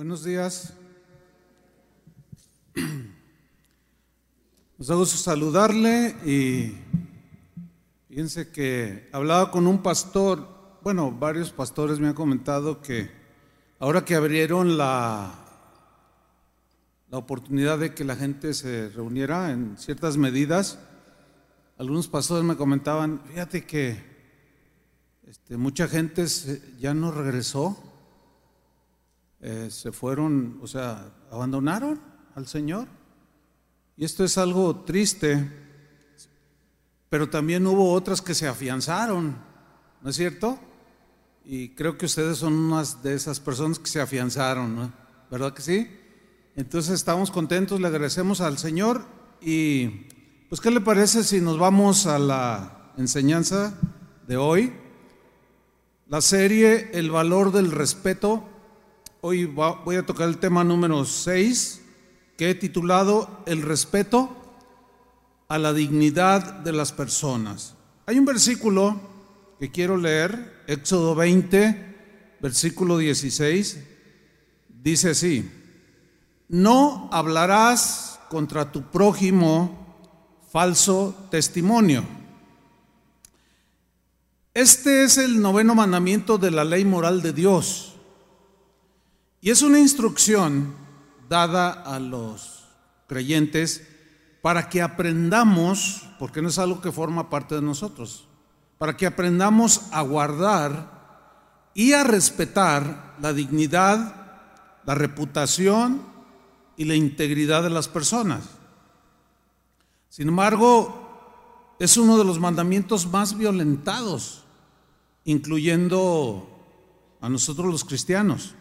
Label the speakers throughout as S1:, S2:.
S1: Buenos días. Nos da gusto saludarle y fíjense que hablaba con un pastor, bueno, varios pastores me han comentado que ahora que abrieron la, la oportunidad de que la gente se reuniera en ciertas medidas, algunos pastores me comentaban, fíjate que este, mucha gente ya no regresó, eh, se fueron, o sea, abandonaron al Señor. Y esto es algo triste, pero también hubo otras que se afianzaron, ¿no es cierto? Y creo que ustedes son unas de esas personas que se afianzaron. ¿verdad que sí? Entonces estamos contentos, le agradecemos al Señor y pues ¿qué le parece si nos vamos a la enseñanza de hoy? La serie El valor del respeto. Hoy voy a tocar el tema número 6 que he titulado El respeto a la dignidad de las personas. Hay un versículo que quiero leer, Éxodo 20, versículo 16, dice así, no hablarás contra tu prójimo falso testimonio. Este es el noveno mandamiento de la ley moral de Dios y es una instrucción dada a los creyentes para que aprendamos, porque no es algo que forma parte de nosotros, para que aprendamos a guardar y a respetar la dignidad, la reputación y la integridad de las personas. Sin embargo, es uno de los mandamientos más violentados, incluyendo a nosotros los cristianos.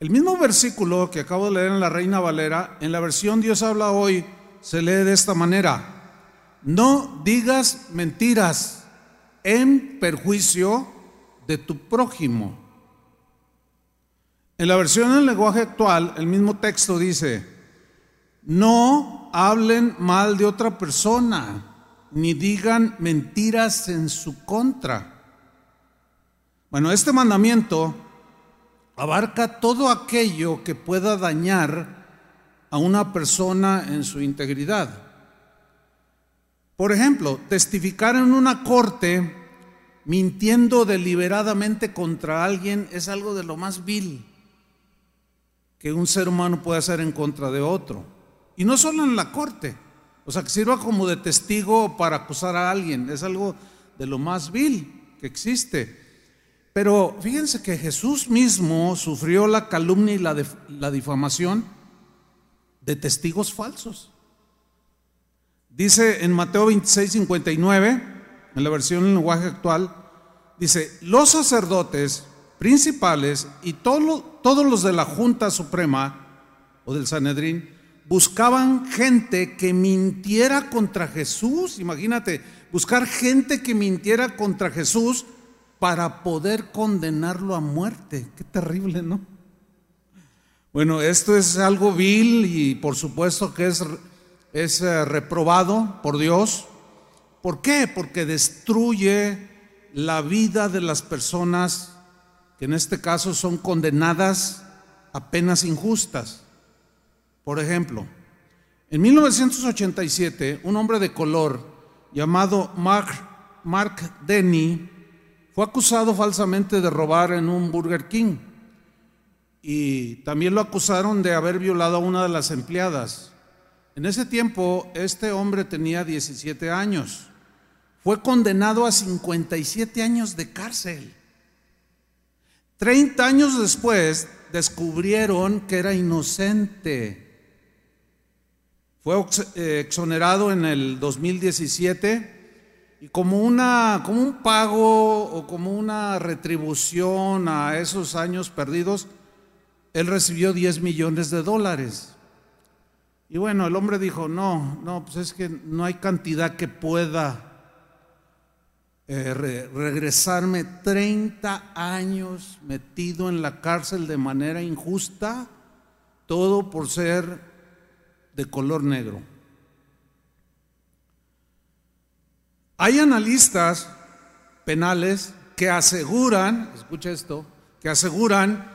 S1: El mismo versículo que acabo de leer en la Reina Valera, en la versión Dios habla hoy, se lee de esta manera. No digas mentiras en perjuicio de tu prójimo. En la versión en lenguaje actual, el mismo texto dice, no hablen mal de otra persona, ni digan mentiras en su contra. Bueno, este mandamiento abarca todo aquello que pueda dañar a una persona en su integridad. Por ejemplo, testificar en una corte mintiendo deliberadamente contra alguien es algo de lo más vil que un ser humano puede hacer en contra de otro. Y no solo en la corte, o sea, que sirva como de testigo para acusar a alguien, es algo de lo más vil que existe. Pero fíjense que Jesús mismo sufrió la calumnia y la, difamación de testigos falsos. Dice en Mateo 26, 59, en la versión en lenguaje actual, dice, los sacerdotes principales y todos los de la Junta Suprema o del Sanedrín buscaban gente que mintiera contra Jesús. Imagínate, buscar gente que mintiera contra Jesús para poder condenarlo a muerte. Qué terrible, ¿no? Bueno, esto es algo vil y por supuesto que es, es eh, reprobado por Dios. ¿Por qué? Porque destruye la vida de las personas que en este caso son condenadas a penas injustas. Por ejemplo, en 1987, un hombre de color llamado Mark, Mark Denny fue acusado falsamente de robar en un Burger King y también lo acusaron de haber violado a una de las empleadas. En ese tiempo este hombre tenía 17 años. Fue condenado a 57 años de cárcel. 30 años después descubrieron que era inocente. Fue eh, exonerado en el 2017 y como, una, como un pago o como una retribución a esos años perdidos, él recibió 10 millones de dólares. Y bueno, el hombre dijo, no, no, pues es que no hay cantidad que pueda eh, regresarme 30 años metido en la cárcel de manera injusta, todo por ser de color negro. Hay analistas penales que aseguran, escucha esto, que aseguran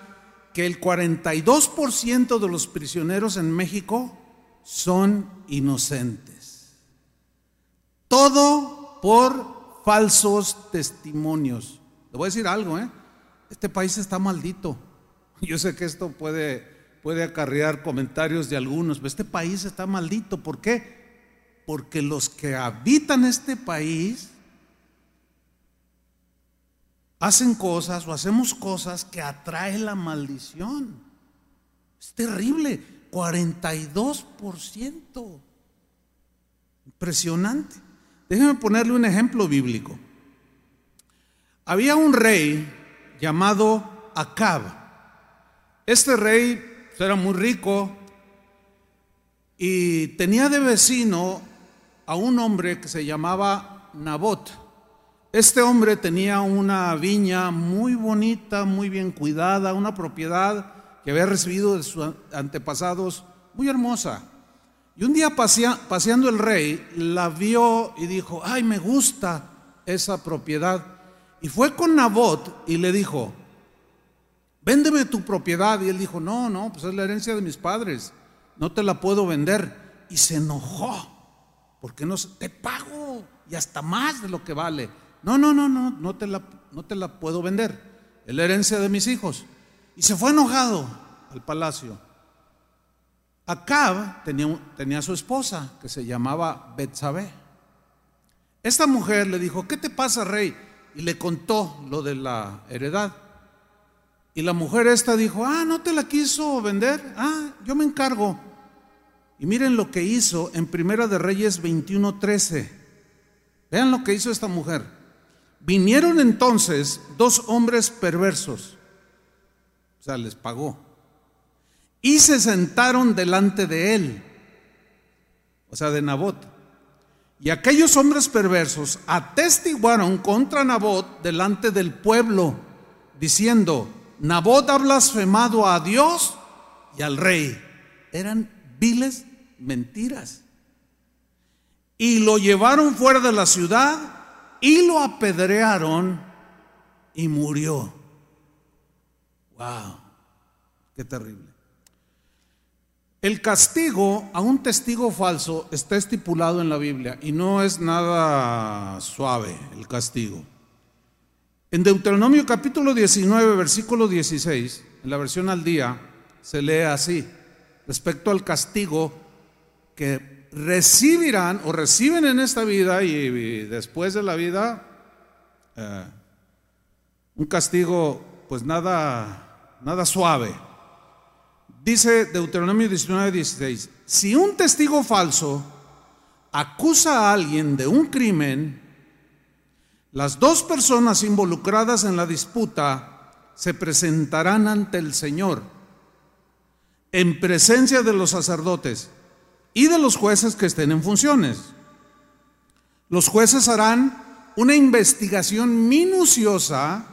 S1: que el 42% de los prisioneros en México son inocentes. Todo por falsos testimonios. Le voy a decir algo, ¿eh? Este país está maldito. Yo sé que esto puede, puede acarrear comentarios de algunos, pero este país está maldito. ¿Por qué? Porque los que habitan este país hacen cosas o hacemos cosas que atraen la maldición. Es terrible, 42%. Impresionante. Déjenme ponerle un ejemplo bíblico. Había un rey llamado Acab. Este rey era muy rico y tenía de vecino a un hombre que se llamaba Nabot. Este hombre tenía una viña muy bonita, muy bien cuidada, una propiedad que había recibido de sus antepasados muy hermosa. Y un día paseando el rey, la vio y dijo, ay, me gusta esa propiedad. Y fue con Nabot y le dijo, véndeme tu propiedad. Y él dijo, no, no, pues es la herencia de mis padres, no te la puedo vender. Y se enojó, porque no te pago y hasta más de lo que vale. No, no, no, no, no te la, no te la puedo vender. Es la herencia de mis hijos. Y se fue enojado al palacio. Acab tenía, tenía su esposa que se llamaba Betsabé. Esta mujer le dijo, ¿qué te pasa, rey? Y le contó lo de la heredad. Y la mujer esta dijo, ah, no te la quiso vender, ah, yo me encargo. Y miren lo que hizo en Primera de Reyes 21:13. Vean lo que hizo esta mujer. Vinieron entonces dos hombres perversos, o sea, les pagó, y se sentaron delante de él, o sea, de Nabot. Y aquellos hombres perversos atestiguaron contra Nabot delante del pueblo, diciendo, Nabot ha blasfemado a Dios y al rey. Eran viles mentiras. Y lo llevaron fuera de la ciudad y lo apedrearon y murió. ¡Wow! ¡Qué terrible! El castigo a un testigo falso está estipulado en la Biblia y no es nada suave el castigo. En Deuteronomio capítulo 19, versículo 16, en la versión al día, se lee así, respecto al castigo que recibirán o reciben en esta vida y, después de la vida eh, un castigo pues nada, nada suave. Dice Deuteronomio 19, 16, si un testigo falso acusa a alguien de un crimen, las dos personas involucradas en la disputa se presentarán ante el Señor en presencia de los sacerdotes y de los jueces que estén en funciones. Los jueces harán una investigación minuciosa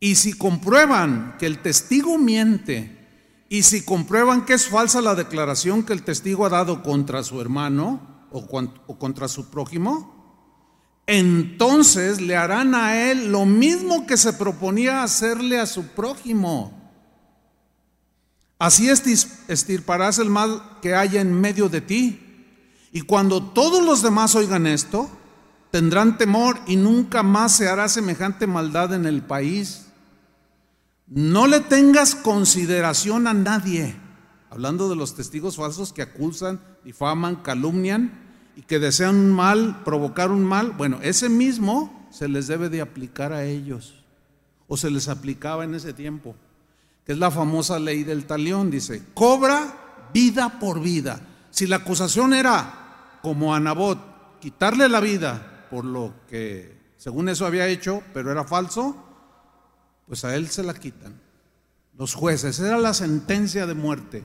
S1: y si comprueban que el testigo miente y si comprueban que es falsa la declaración que el testigo ha dado contra su hermano o, contra su prójimo, entonces le harán a él lo mismo que se proponía hacerle a su prójimo. Así estirparás el mal que haya en medio de ti. Y cuando todos los demás oigan esto, tendrán temor y nunca más se hará semejante maldad en el país. No le tengas consideración a nadie, hablando de los testigos falsos que acusan, difaman, calumnian y que desean un mal, provocar un mal. Bueno, ese mismo se les debe de aplicar a ellos, o se les aplicaba en ese tiempo que es la famosa ley del talión, dice, cobra vida por vida. Si la acusación era, como a Nabot, quitarle la vida por lo que según eso había hecho, pero era falso, pues a él se la quitan. Los jueces, era la sentencia de muerte.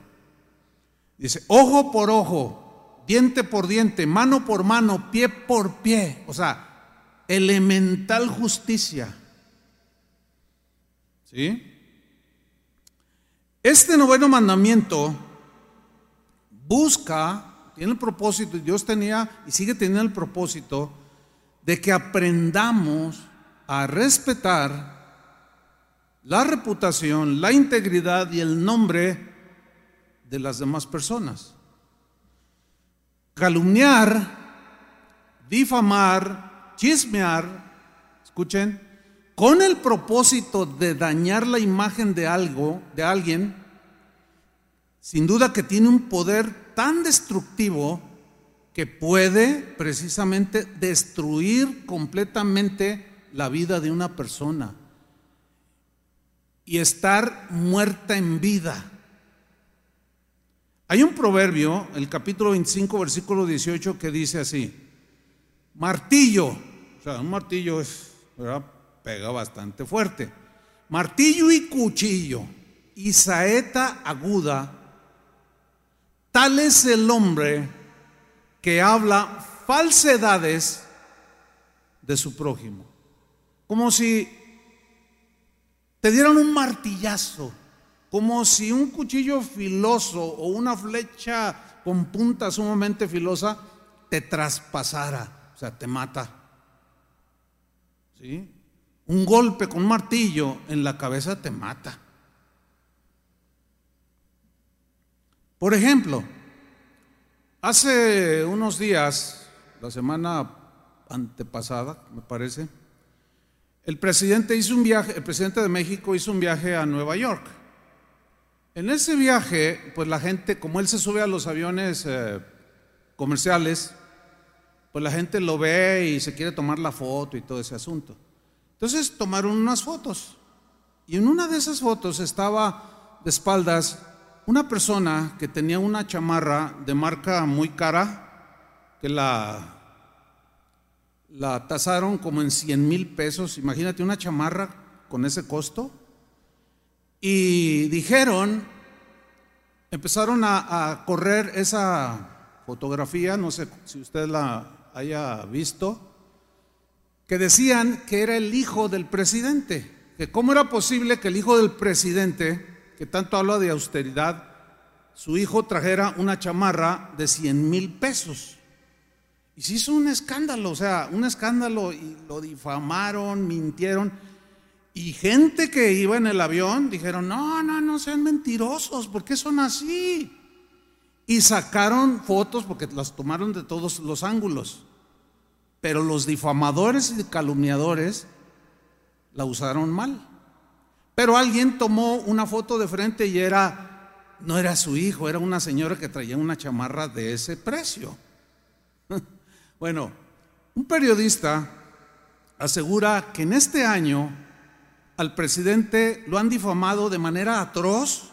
S1: Dice, ojo por ojo, diente por diente, mano por mano, pie por pie. O sea, elemental justicia. ¿Sí? Este noveno mandamiento busca, tiene el propósito, Dios tenía y sigue teniendo el propósito de que aprendamos a respetar la reputación, la integridad y el nombre de las demás personas. Calumniar, difamar, chismear, escuchen, con el propósito de dañar la imagen de algo, de alguien, sin duda que tiene un poder tan destructivo que puede precisamente destruir completamente la vida de una persona y estar muerta en vida. Hay un proverbio, el capítulo 25, versículo 18, que dice así, martillo, o sea, un martillo es, pega bastante fuerte, martillo y cuchillo y saeta aguda, tal es el hombre que habla falsedades de su prójimo. Como si te dieran un martillazo, como si un cuchillo filoso o una flecha con punta sumamente filosa te traspasara, o sea, te mata. ¿Sí? Un golpe con un martillo en la cabeza te mata. Por ejemplo, hace unos días, la semana antepasada, me parece, el presidente hizo un viaje, el presidente de México hizo un viaje a Nueva York. En ese viaje, pues la gente, como él se sube a los aviones eh, comerciales, pues la gente lo ve y se quiere tomar la foto y todo ese asunto. Entonces tomaron unas fotos. Y en una de esas fotos estaba de espaldas una persona que tenía una chamarra de marca muy cara, que la, la tasaron como en 100 mil pesos, imagínate una chamarra con ese costo, y dijeron, empezaron a, a correr esa fotografía, no sé si usted la haya visto, que decían que era el hijo del presidente, que cómo era posible que el hijo del presidente que tanto habla de austeridad, su hijo trajera una chamarra de 100 mil pesos. Y se hizo un escándalo, o sea, un escándalo y lo difamaron, mintieron. Y gente que iba en el avión dijeron, no, no, no sean mentirosos, ¿por qué son así? Y sacaron fotos porque las tomaron de todos los ángulos. Pero los difamadores y calumniadores la usaron mal. Pero alguien tomó una foto de frente y era, no era su hijo, era una señora que traía una chamarra de ese precio. bueno, un periodista asegura que en este año al presidente lo han difamado de manera atroz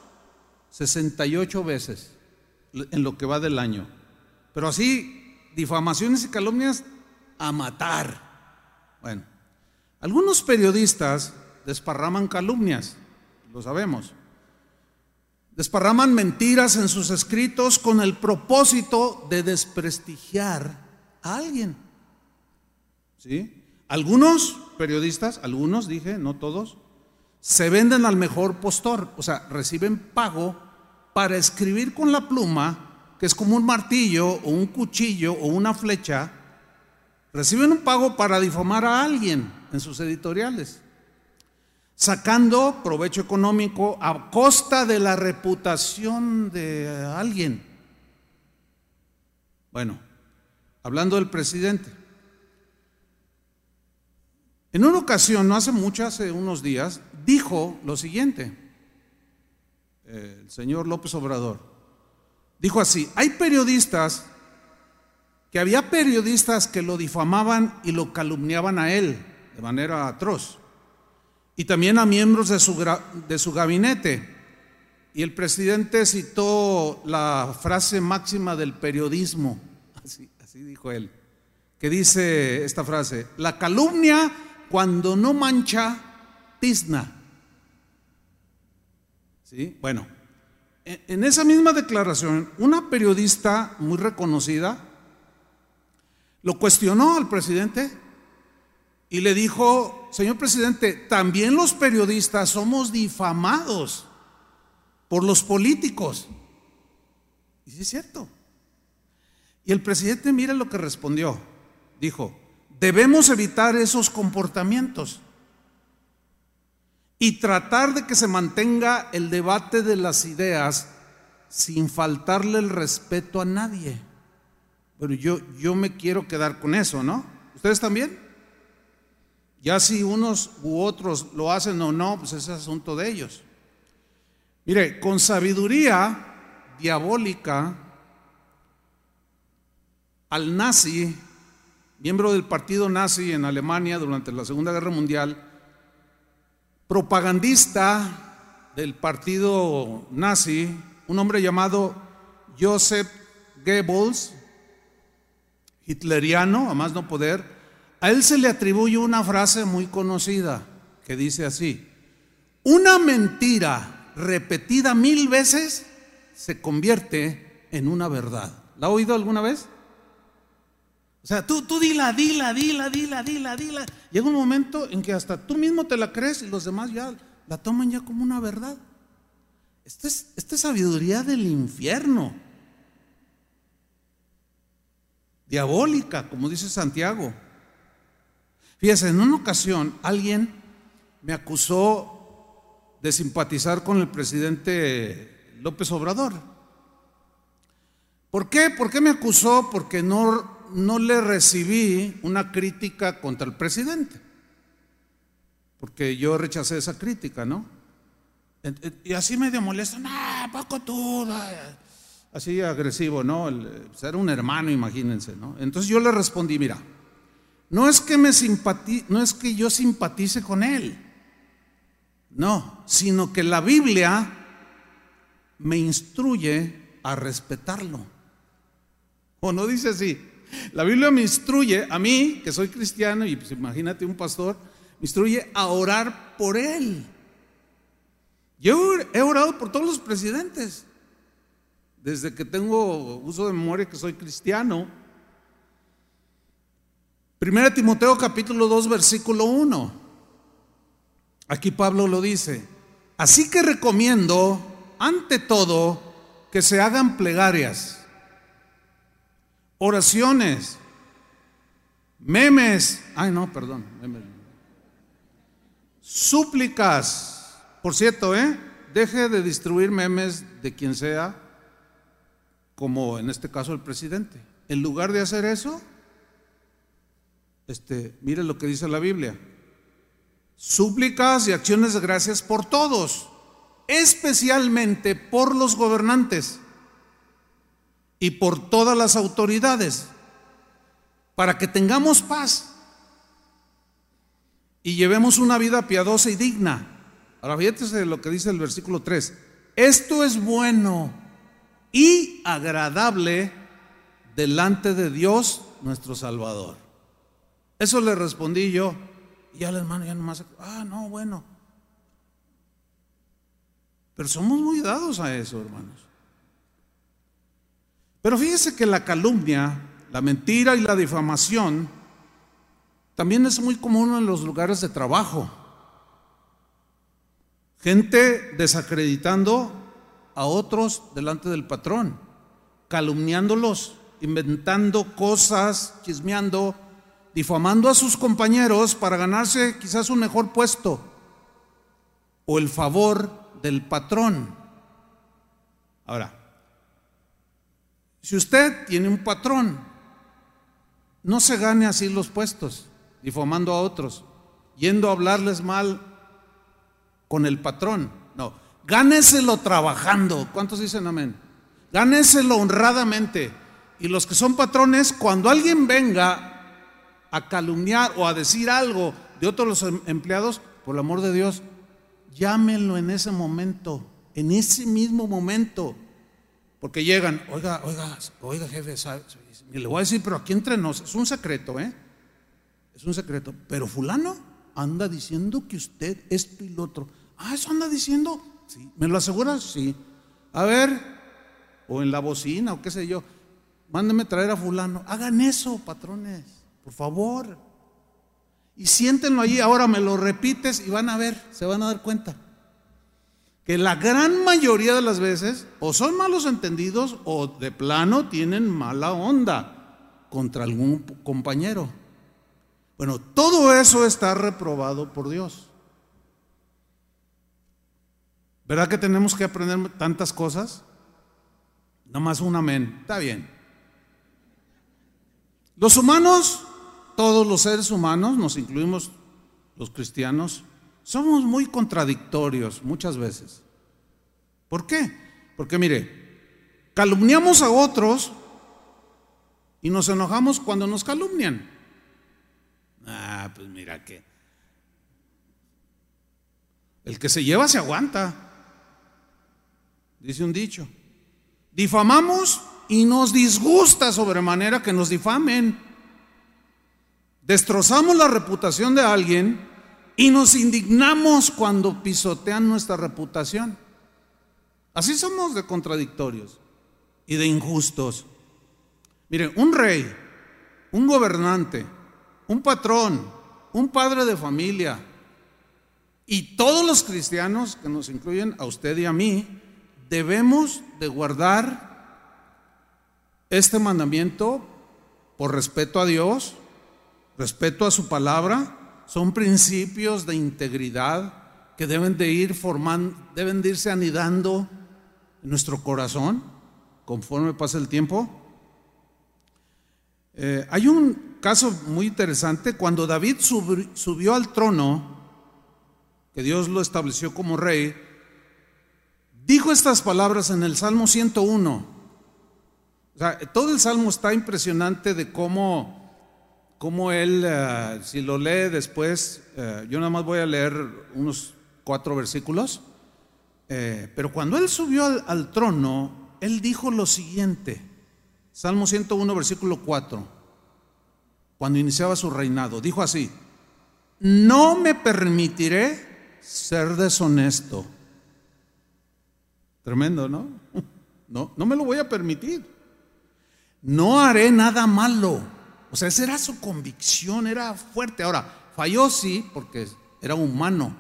S1: 68 veces en lo que va del año. Pero así, difamaciones y calumnias a matar. Bueno, algunos periodistas desparraman calumnias, lo sabemos. Desparraman mentiras en sus escritos con el propósito de desprestigiar a alguien. ¿Sí? Algunos periodistas, algunos dije, no todos, se venden al mejor postor, o sea, reciben pago para escribir con la pluma, que es como un martillo o un cuchillo o una flecha, reciben un pago para difamar a alguien en sus editoriales sacando provecho económico a costa de la reputación de alguien. Bueno, hablando del presidente. En una ocasión, no hace mucho, hace unos días, dijo lo siguiente, el señor López Obrador, dijo así, hay periodistas, que había periodistas que lo difamaban y lo calumniaban a él de manera atroz y también a miembros de su, de su gabinete. Y el presidente citó la frase máxima del periodismo, así, así dijo él, que dice esta frase, la calumnia cuando no mancha, tizna. ¿Sí? Bueno, en esa misma declaración, una periodista muy reconocida lo cuestionó al presidente y le dijo, señor presidente, también los periodistas somos difamados por los políticos. Y sí es cierto. Y el presidente, mire lo que respondió. Dijo, debemos evitar esos comportamientos. y tratar de que se mantenga el debate de las ideas sin faltarle el respeto a nadie. Pero yo, yo me quiero quedar con eso, ¿no? ¿Ustedes también? Ya si unos u otros lo hacen o no, pues es asunto de ellos. Mire, con sabiduría diabólica, al nazi, miembro del partido nazi en Alemania durante la Segunda Guerra Mundial, propagandista del partido nazi, un hombre llamado Joseph Goebbels, hitleriano, a más no poder, a él se le atribuye una frase muy conocida que dice así, una mentira repetida mil veces se convierte en una verdad. ¿La ha oído alguna vez? O sea, tú, tú dila, dila, dila, dila, dila, dila. Llega un momento en que hasta tú mismo te la crees y los demás ya la toman ya como una verdad. Esta es, esta es sabiduría del infierno. Diabólica, como dice Santiago. Fíjese, en una ocasión alguien me acusó de simpatizar con el presidente López Obrador. ¿Por qué? ¿Por qué me acusó? Porque no, no le recibí una crítica contra el presidente. Porque yo rechacé esa crítica, ¿no? Y así medio molesto, no, poco tú, así agresivo, ¿no? ser un hermano, imagínense, ¿no? Entonces yo le respondí, mira, no es que me simpatice, no es que yo simpatice con él, no, sino que la Biblia me instruye a respetarlo. ¿O no dice así? La Biblia me instruye a mí, que soy cristiano, y pues imagínate un pastor, me instruye a orar por él. Yo he orado por todos los presidentes, desde que tengo uso de memoria que soy cristiano. Primera Timoteo capítulo 2 versículo 1. Aquí Pablo lo dice. Así que recomiendo, ante todo, que se hagan plegarias, oraciones, memes, ay no, perdón, memes, súplicas. Por cierto, ¿eh? deje de distribuir memes de quien sea como en este caso el presidente. En lugar de hacer eso, este, mire lo que dice la Biblia. Súplicas y acciones de gracias por todos, especialmente por los gobernantes y por todas las autoridades, para que tengamos paz y llevemos una vida piadosa y digna. Ahora fíjate lo que dice el versículo 3. Esto es bueno y agradable delante de Dios nuestro Salvador. Eso le respondí yo. Y al hermano ya nomás, ah, no, bueno. Pero somos muy dados a eso, hermanos. Pero fíjese que la calumnia, la mentira y la difamación también es muy común en los lugares de trabajo. Gente desacreditando a otros delante del patrón, calumniándolos, inventando cosas, chismeando, difamando a sus compañeros para ganarse quizás un mejor puesto o el favor del patrón. Ahora, si usted tiene un patrón, no se gane así los puestos, difamando a otros, yendo a hablarles mal con el patrón. No, Gáneselo trabajando. ¿Cuántos dicen amén? Gáneselo honradamente. Y los que son patrones, cuando alguien venga a calumniar o a decir algo de otros em-, empleados, por el amor de Dios, llámenlo en ese momento, en ese mismo momento. Porque llegan, oiga, oiga, oiga, jefe, le voy a decir, pero aquí entre nos, es un secreto, ¿eh? Es un secreto. Pero fulano anda diciendo que usted esto y lo otro. Ah, eso anda diciendo. ¿Me lo aseguras? Sí. A ver, o en la bocina, o qué sé yo. Mándeme traer a fulano. Hagan eso, patrones, por favor. Y siéntenlo allí. Ahora me lo repites y van a ver, se van a dar cuenta. Que la gran mayoría de las veces o son malos entendidos o de plano tienen mala onda contra algún compañero. Bueno, todo eso está reprobado por Dios. ¿Verdad que tenemos que aprender tantas cosas? Nomás un amén. Está bien. Los humanos, todos los seres humanos, nos incluimos los cristianos, somos muy contradictorios muchas veces. ¿Por qué? Porque mire, calumniamos a otros y nos enojamos cuando nos calumnian. Ah, pues mira que el que se lleva se aguanta dice un dicho. Difamamos y nos disgusta sobremanera que nos difamen. Destrozamos la reputación de alguien y nos indignamos cuando pisotean nuestra reputación. Así somos de contradictorios y de injustos. Miren, un rey, un gobernante, un patrón, un padre de familia y todos los cristianos que nos incluyen a usted y a mí, debemos de guardar este mandamiento por respeto a Dios, respeto a su palabra, son principios de integridad que deben de ir formando, deben de irse anidando en nuestro corazón conforme pasa el tiempo. Eh, hay un caso muy interesante cuando David subió al trono, que Dios lo estableció como rey, dijo estas palabras en el Salmo 101. O sea, todo el Salmo está impresionante de cómo, cómo él, eh, si lo lee después, eh, yo nada más voy a leer unos cuatro versículos, eh, pero cuando él subió al trono, él dijo lo siguiente, Salmo 101, versículo 4, cuando iniciaba su reinado, dijo así, no me permitiré ser deshonesto Tremendo, ¿no? No, no me lo voy a permitir. No haré nada malo. O sea, esa era su convicción, era fuerte. Ahora, falló sí, porque era humano,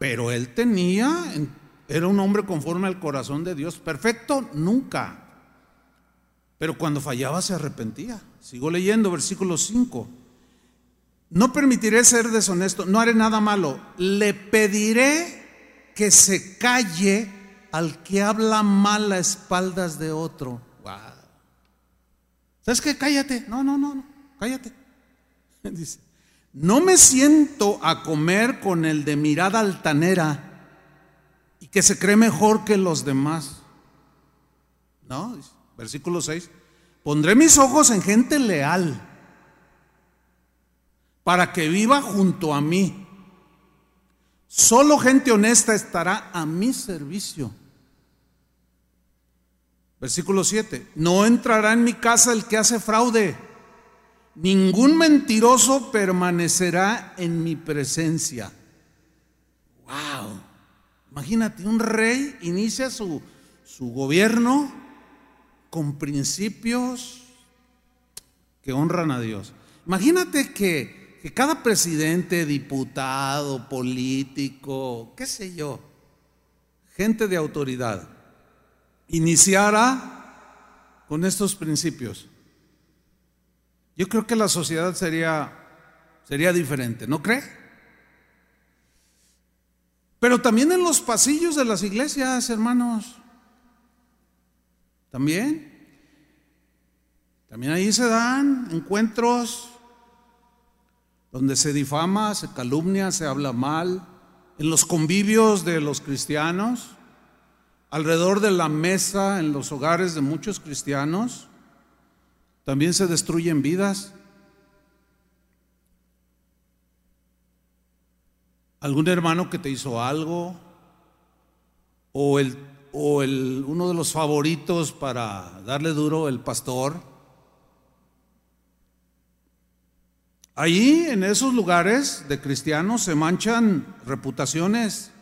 S1: pero él tenía, era un hombre conforme al corazón de Dios. Perfecto, nunca. Pero cuando fallaba se arrepentía. Sigo leyendo, versículo 5. No permitiré ser deshonesto, no haré nada malo. Le pediré que se calle al que habla mal a espaldas de otro. ¿Sabes qué? Cállate. No, no, no, no. Cállate. Dice, no me siento a comer con el de mirada altanera y que se cree mejor que los demás. No, versículo 6. Pondré mis ojos en gente leal para que viva junto a mí. Solo gente honesta estará a mi servicio. Versículo 7. No entrará en mi casa el que hace fraude. Ningún mentiroso permanecerá en mi presencia. Wow. Imagínate, un rey inicia su, su gobierno con principios que honran a Dios. Imagínate que que cada presidente, diputado, político, qué sé yo, gente de autoridad, iniciara con estos principios. Yo creo que la sociedad sería, sería diferente, ¿no cree? Pero también en los pasillos de las iglesias, hermanos. También. También ahí se dan encuentros donde se difama, se calumnia, se habla mal, en los convivios de los cristianos, alrededor de la mesa en los hogares de muchos cristianos, también se destruyen vidas. Algún hermano que te hizo algo, o, el, o el, uno de los favoritos para darle duro, el pastor, Ahí, en esos lugares de cristianos, se manchan reputaciones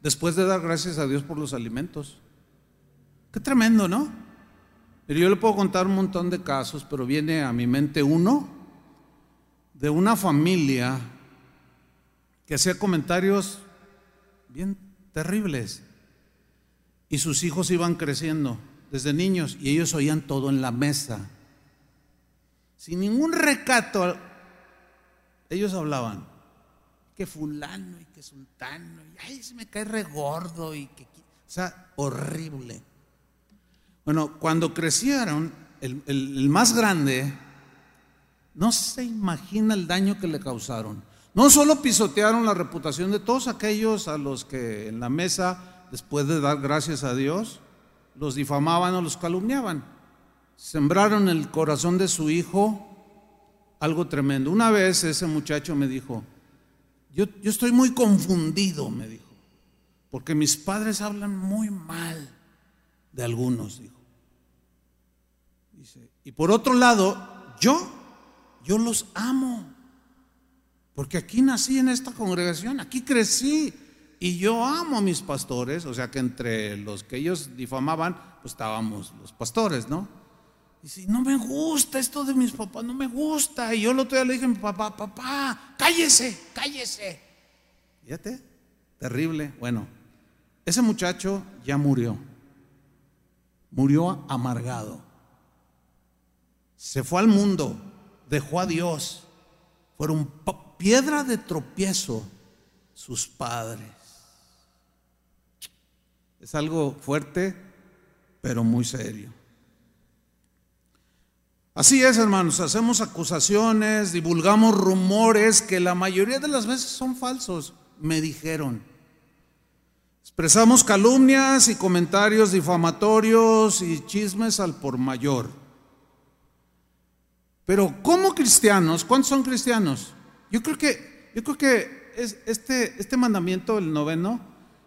S1: después de dar gracias a Dios por los alimentos. Qué tremendo, ¿no? Pero yo le puedo contar un montón de casos, pero viene a mi mente uno de una familia que hacía comentarios bien terribles y sus hijos iban creciendo desde niños y ellos oían todo en la mesa. Sin ningún recato ellos hablaban. que fulano y que sultano, y ay, se me cae regordo y que... O sea, horrible. Bueno, cuando crecieron, el, el más grande, no se imagina el daño que le causaron. No solo pisotearon la reputación de todos aquellos a los que en la mesa, después de dar gracias a Dios, los difamaban o los calumniaban. Sembraron el corazón de su hijo algo tremendo. Una vez ese muchacho me dijo, yo, yo estoy muy confundido, me dijo, porque mis padres hablan muy mal de algunos, dijo. Y por otro lado, yo, yo los amo, porque aquí nací en esta congregación, aquí crecí, y yo amo a mis pastores, o sea que entre los que ellos difamaban, pues estábamos los pastores, ¿no? Si no me gusta esto de mis papás, no me gusta. Y yo el otro día le dije a mi papá, papá, cállese, cállese. Fíjate, terrible. Bueno, ese muchacho ya murió. Murió amargado. Se fue al mundo, dejó a Dios. Fueron piedra de tropiezo sus padres. Es algo fuerte, pero muy serio. Así es, hermanos, hacemos acusaciones, divulgamos rumores que la mayoría de las veces son falsos, me dijeron. Expresamos calumnias y comentarios difamatorios y chismes al por mayor. Pero como cristianos, ¿cuántos son cristianos? Yo creo que, yo creo que es este, este mandamiento, el noveno,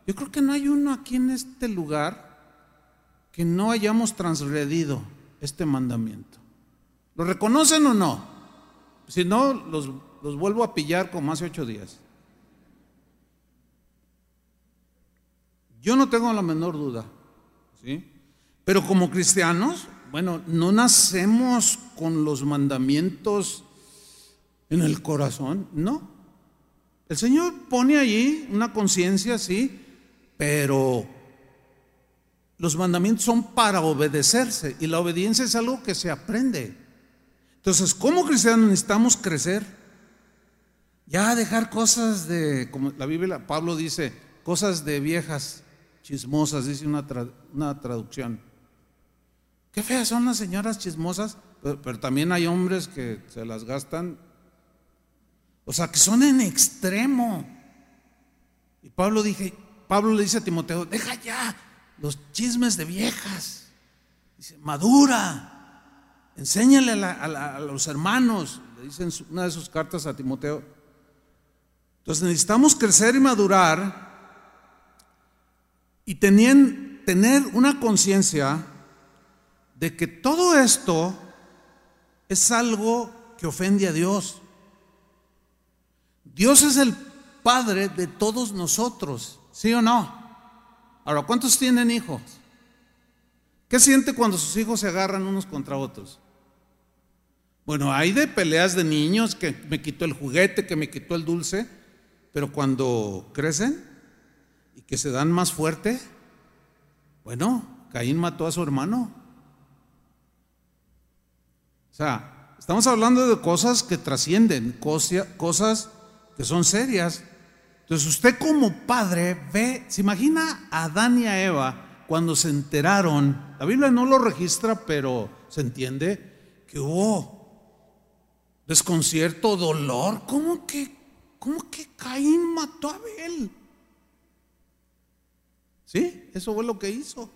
S1: yo creo que no hay uno aquí en este lugar que no hayamos transgredido este mandamiento. ¿Lo reconocen o no? Si no, los, los vuelvo a pillar como hace ocho días. Yo no tengo la menor duda, ¿sí? Pero como cristianos, bueno, no nacemos con los mandamientos en el corazón, no. El Señor pone allí una conciencia, sí, pero los mandamientos son para obedecerse y la obediencia es algo que se aprende. Entonces, como cristianos necesitamos crecer. Ya dejar cosas de, como la Biblia, Pablo dice, cosas de viejas, chismosas, dice una, una traducción. Qué feas son las señoras chismosas, pero, pero, también hay hombres que se las gastan, o sea, que son en extremo. Y Pablo dije, Pablo le dice a Timoteo, deja ya los chismes de viejas. Dice, madura, Enséñale a, los hermanos, le dicen una de sus cartas a Timoteo. Entonces necesitamos crecer y madurar y tener una conciencia de que todo esto es algo que ofende a Dios. Dios es el Padre de todos nosotros, ¿sí o no? Ahora, ¿cuántos tienen hijos? ¿Qué siente cuando sus hijos se agarran unos contra otros? Bueno, hay de peleas de niños que me quitó el juguete, que me quitó el dulce, pero cuando crecen y que se dan más fuerte, bueno, Caín mató a su hermano. O sea, estamos hablando de cosas que trascienden, cosas que son serias. Entonces usted como padre ve, se imagina a Adán y a Eva cuando se enteraron, la Biblia no lo registra, pero se entiende que hubo desconcierto, dolor. ¿Cómo que, cómo que Caín mató a Abel? ¿Sí? Eso fue lo que hizo.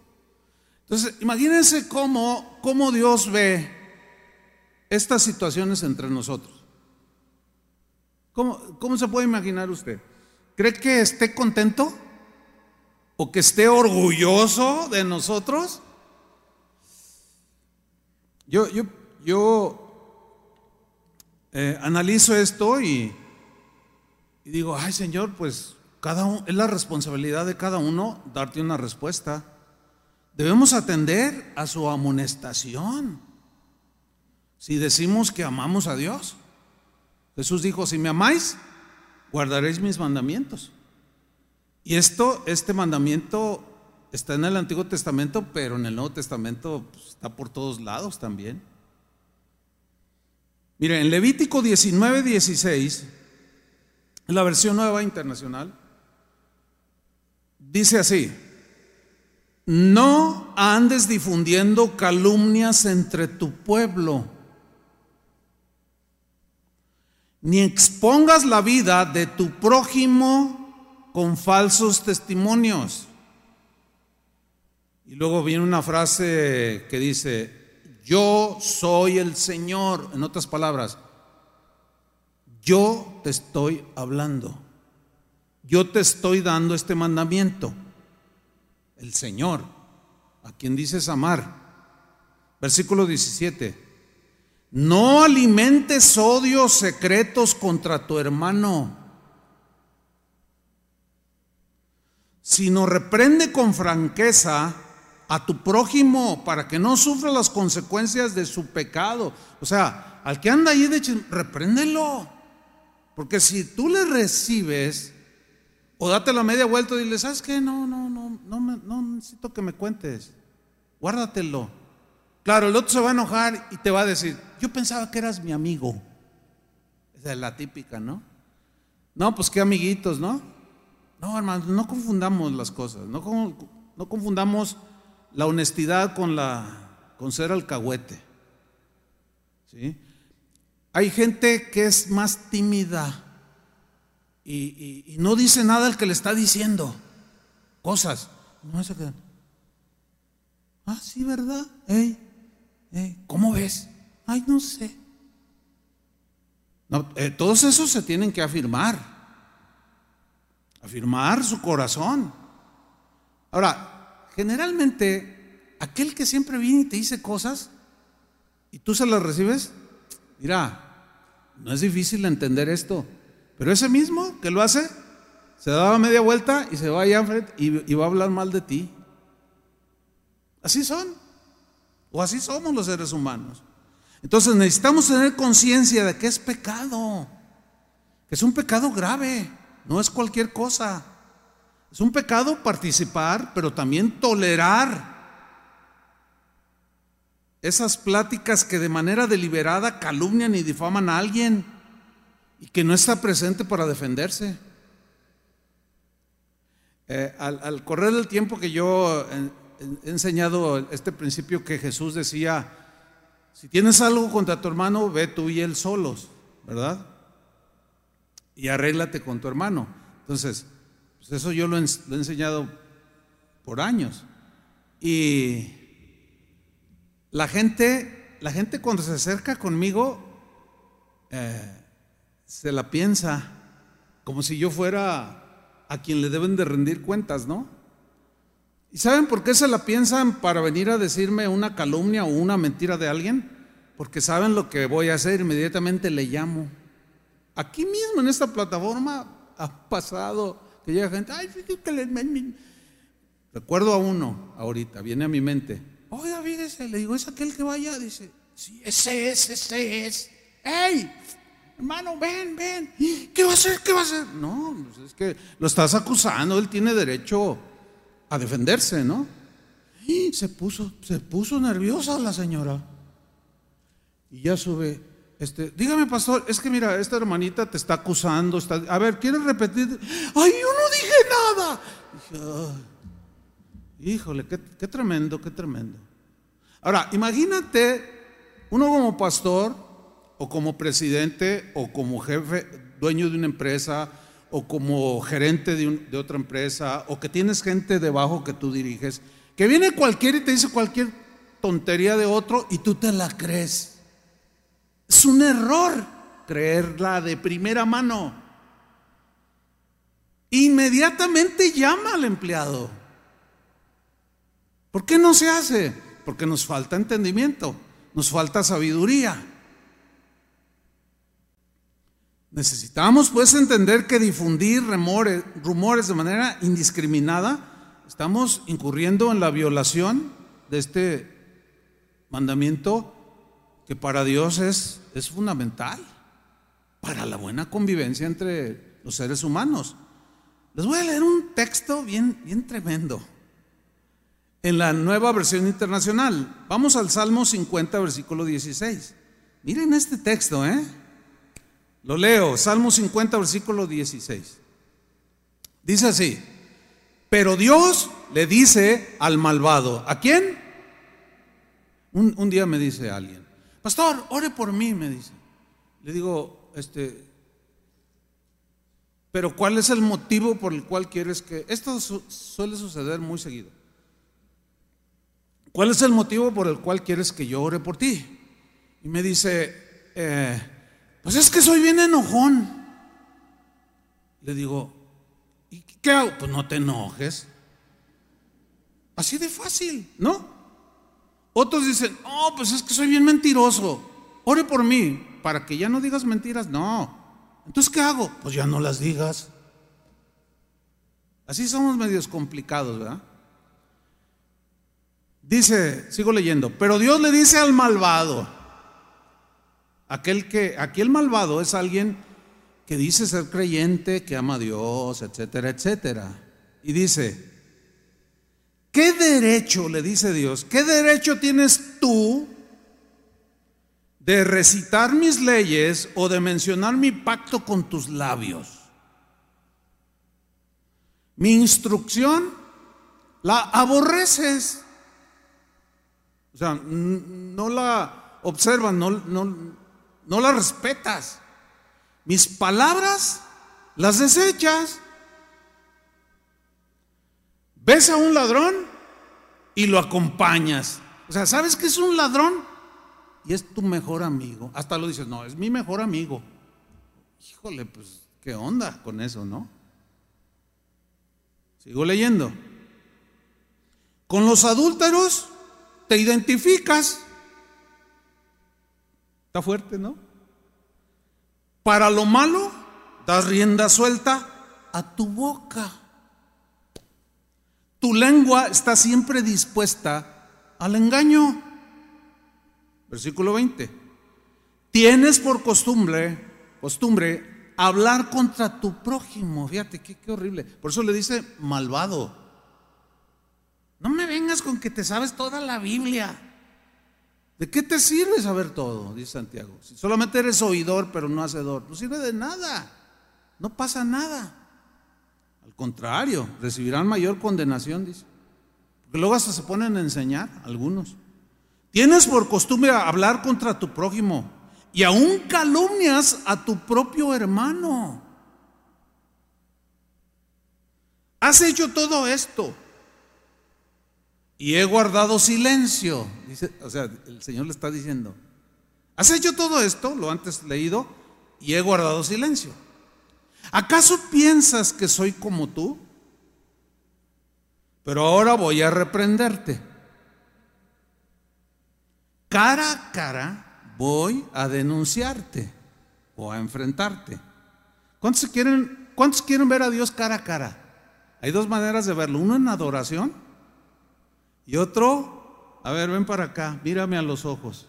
S1: Entonces, imagínense cómo, cómo Dios ve estas situaciones entre nosotros. ¿Cómo, ¿Cómo se puede imaginar usted? ¿Cree que esté contento? ¿O que esté orgulloso de nosotros? Yo, yo, yo eh, analizo esto y, digo, ay Señor, pues cada es la responsabilidad de cada uno darte una respuesta. Debemos atender a su amonestación. Si decimos que amamos a Dios, Jesús dijo, si me amáis, guardaréis mis mandamientos. Y esto, este mandamiento está en el Antiguo Testamento, pero en el Nuevo Testamento pues, está por todos lados también. Mire, en Levítico 19, 16 la versión nueva internacional, dice así, no andes difundiendo calumnias entre tu pueblo, ni expongas la vida de tu prójimo con falsos testimonios. Y luego viene una frase que dice, yo soy el Señor, en otras palabras, yo te estoy hablando, yo te estoy dando este mandamiento el Señor, a quien dices amar. Versículo 17. No alimentes odios secretos contra tu hermano, sino reprende con franqueza a tu prójimo para que no sufra las consecuencias de su pecado. O sea, al que anda ahí de repréndelo. Porque si tú le recibes, o date la media vuelta y dile, ¿sabes qué? No, no, no, no, no necesito que me cuentes. Guárdatelo. Claro, el otro se va a enojar y te va a decir, yo pensaba que eras mi amigo. Esa es la típica, ¿no? No, pues qué amiguitos, ¿no? No, hermano, no confundamos las cosas. No, no confundamos la honestidad con, la, con ser alcahuete. ¿Sí? Hay gente que es más tímida y, no dice nada el que le está diciendo cosas. No se queda. Ah, sí, ¿verdad? ¿Cómo ves? Ay, no sé. Eh, todos esos se tienen que afirmar. Afirmar su corazón. Ahora, generalmente, aquel que siempre viene y te dice cosas y tú se las recibes, mira, no es difícil entender esto. Pero ese mismo que lo hace, se da media vuelta y se va allá y va a hablar mal de ti. Así son. O así somos los seres humanos. Entonces necesitamos tener conciencia de que es pecado. Que es un pecado grave. No es cualquier cosa. Es un pecado participar, pero también tolerar esas pláticas que de manera deliberada calumnian y difaman a alguien y que no está presente para defenderse. Eh, al, correr del tiempo que yo he enseñado este principio que Jesús decía, si tienes algo contra tu hermano, ve tú y él solos, ¿verdad? Y arréglate con tu hermano. Entonces, pues eso yo lo he, enseñado por años. Y la gente, la gente cuando se acerca conmigo, eh, se la piensa como si yo fuera a quien le deben de rendir cuentas, ¿no? ¿Y saben por qué se la piensan para venir a decirme una calumnia o una mentira de alguien? Porque saben lo que voy a hacer, inmediatamente le llamo. Aquí mismo en esta plataforma ha pasado que llega gente, ay, que le... Recuerdo a uno ahorita, viene a mi mente. Oiga, fíjese, le digo, ¿es aquel que vaya? Dice, sí, ese es, ese es. ¡Ey! hermano, ven, ven. ¿Qué va a hacer? ¿Qué va a hacer? No, pues es que lo estás acusando, él tiene derecho a defenderse, ¿no? Y se puso, se puso nerviosa la señora. Y ya sube, este, dígame, pastor, es que mira, esta hermanita te está acusando, está, a ver, ¿quieres repetir? Ay, yo no dije nada. híjole, qué, qué tremendo, qué tremendo. Ahora, imagínate, uno como pastor, o como presidente o como jefe, dueño de una empresa o como gerente de, otra empresa o que tienes gente debajo que tú diriges, que viene cualquiera y te dice cualquier tontería de otro y tú te la crees. Es un error creerla de primera mano. Inmediatamente llama al empleado. ¿Por qué no se hace? Porque nos falta entendimiento, nos falta sabiduría. Necesitamos pues entender que difundir rumores, rumores de manera indiscriminada, estamos incurriendo en la violación de este mandamiento que para Dios es, es fundamental, para la buena convivencia entre los seres humanos. Les voy a leer un texto bien, bien tremendo en la nueva versión internacional. Vamos al Salmo 50, versículo 16. Miren este texto, ¿eh? Lo leo, Salmo 50, versículo 16. Dice así, pero Dios le dice al malvado, ¿a quién? Un, un día me dice alguien, pastor, ore por mí, me dice. Le digo, este, pero ¿cuál es el motivo por el cual quieres que... Esto suele suceder muy seguido. ¿Cuál es el motivo por el cual quieres que yo ore por ti? Y me dice, eh, pues es que soy bien enojón. Le digo, ¿y qué hago? Pues no te enojes. Así de fácil, ¿no? Otros dicen, oh, pues es que soy bien mentiroso. Ore por mí, para que ya no digas mentiras. No, entonces, ¿qué hago? Pues ya no las digas. Así somos medios complicados, ¿verdad? Dice, sigo leyendo, pero Dios le dice al malvado, aquel que, aquí el malvado es alguien que dice ser creyente, que ama a Dios, etcétera, etcétera. Y dice, ¿qué derecho, le dice Dios, qué derecho tienes tú de recitar mis leyes o de mencionar mi pacto con tus labios. Mi instrucción la aborreces. O sea, no la observas, no, la respetas. Mis palabras las desechas. Ves a un ladrón y lo acompañas. O sea, ¿sabes qué es un ladrón? y es tu mejor amigo. Hasta lo dices, no, es mi mejor amigo. Híjole, pues, ¿qué onda con eso, no? Sigo leyendo. Con los adúlteros te identificas. Está fuerte, ¿no? Para lo malo, das rienda suelta a tu boca. Tu lengua está siempre dispuesta al engaño. Versículo 20. Tienes por costumbre, costumbre, hablar contra tu prójimo. Fíjate, qué, horrible. Por eso le dice malvado. No me vengas con que te sabes toda la Biblia. ¿De qué te sirve saber todo? Dice Santiago. Si solamente eres oidor pero no hacedor, no sirve de nada. No pasa nada. Al contrario, recibirán mayor condenación, dice. Porque luego se ponen a enseñar algunos. Tienes por costumbre hablar contra tu prójimo y aún calumnias a tu propio hermano. Has hecho todo esto y he guardado silencio. Dice, o sea, el Señor le está diciendo, has hecho todo esto, lo antes leído, y he guardado silencio. ¿Acaso piensas que soy como tú? Pero ahora voy a reprenderte cara a cara voy a denunciarte o a enfrentarte. ¿Cuántos quieren, ¿Cuántos quieren ver a Dios cara a cara? Hay dos maneras de verlo. Uno en adoración y otro, a ver, ven para acá, mírame a los ojos.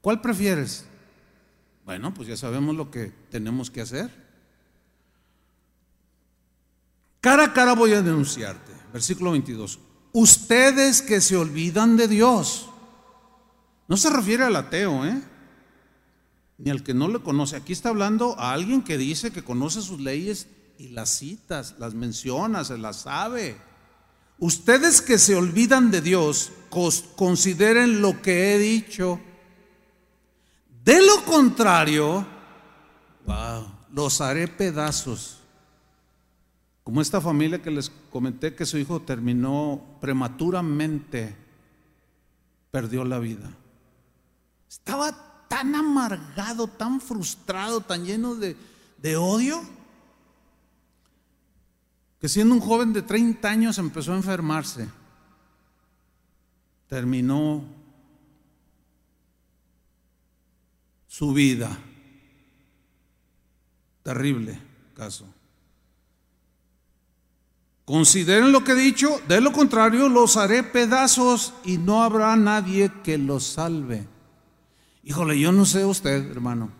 S1: ¿Cuál prefieres? Bueno, pues ya sabemos lo que tenemos que hacer. Cara a cara voy a denunciarte. Versículo 22. Ustedes que se olvidan de Dios no se refiere al ateo, ¿eh? Ni al que no le conoce. Aquí está hablando a alguien que dice que conoce sus leyes y las citas, las menciona, se las sabe. Ustedes que se olvidan de Dios, consideren lo que he dicho. De lo contrario, wow, los haré pedazos. Como esta familia que les comenté que su hijo terminó prematuramente, perdió la vida. Estaba tan amargado, tan frustrado, tan lleno de, odio, que siendo un joven de 30 años empezó a enfermarse. Terminó su vida. Terrible caso. Consideren lo que he dicho, de lo contrario los haré pedazos y no habrá nadie que los salve. Híjole, yo no sé usted, hermano,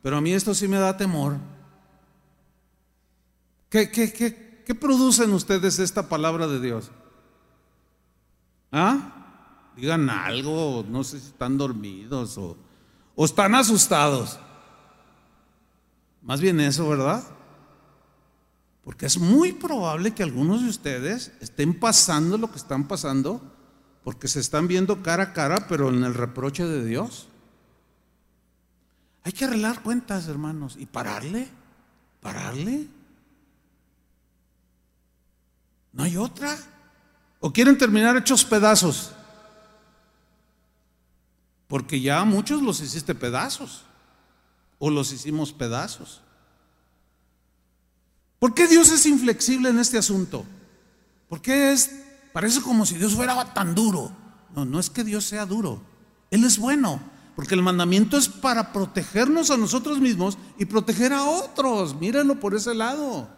S1: pero a mí esto sí me da temor. ¿Qué, qué, qué, producen ustedes esta palabra de Dios? ¿Ah? Digan algo, no sé si están dormidos o, o están asustados. Más bien eso, ¿verdad? Porque es muy probable que algunos de ustedes estén pasando lo que están pasando porque se están viendo cara a cara, pero en el reproche de Dios. Hay que arreglar cuentas, hermanos, y pararle, pararle. No hay otra. ¿O quieren terminar hechos pedazos? Porque ya muchos los hiciste pedazos. O los hicimos pedazos. ¿Por qué Dios es inflexible en este asunto? ¿Por qué es, parece como si Dios fuera tan duro? No, no es que Dios sea duro. Él es bueno. Porque el mandamiento es para protegernos a nosotros mismos y proteger a otros. Mírenlo por ese lado.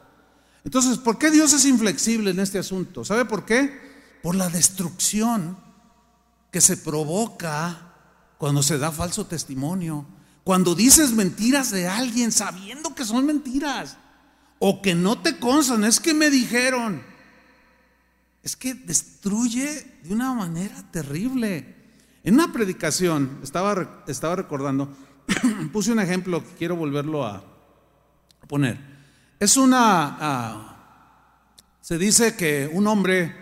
S1: Entonces, ¿por qué Dios es inflexible en este asunto? ¿Sabe por qué? Por la destrucción que se provoca cuando se da falso testimonio. Cuando dices mentiras de alguien sabiendo que son mentiras o que no te constan, es que me dijeron. Es que destruye de una manera terrible. En una predicación, estaba, estaba recordando, puse un ejemplo que quiero volverlo a poner. Es una, ah, se dice que un hombre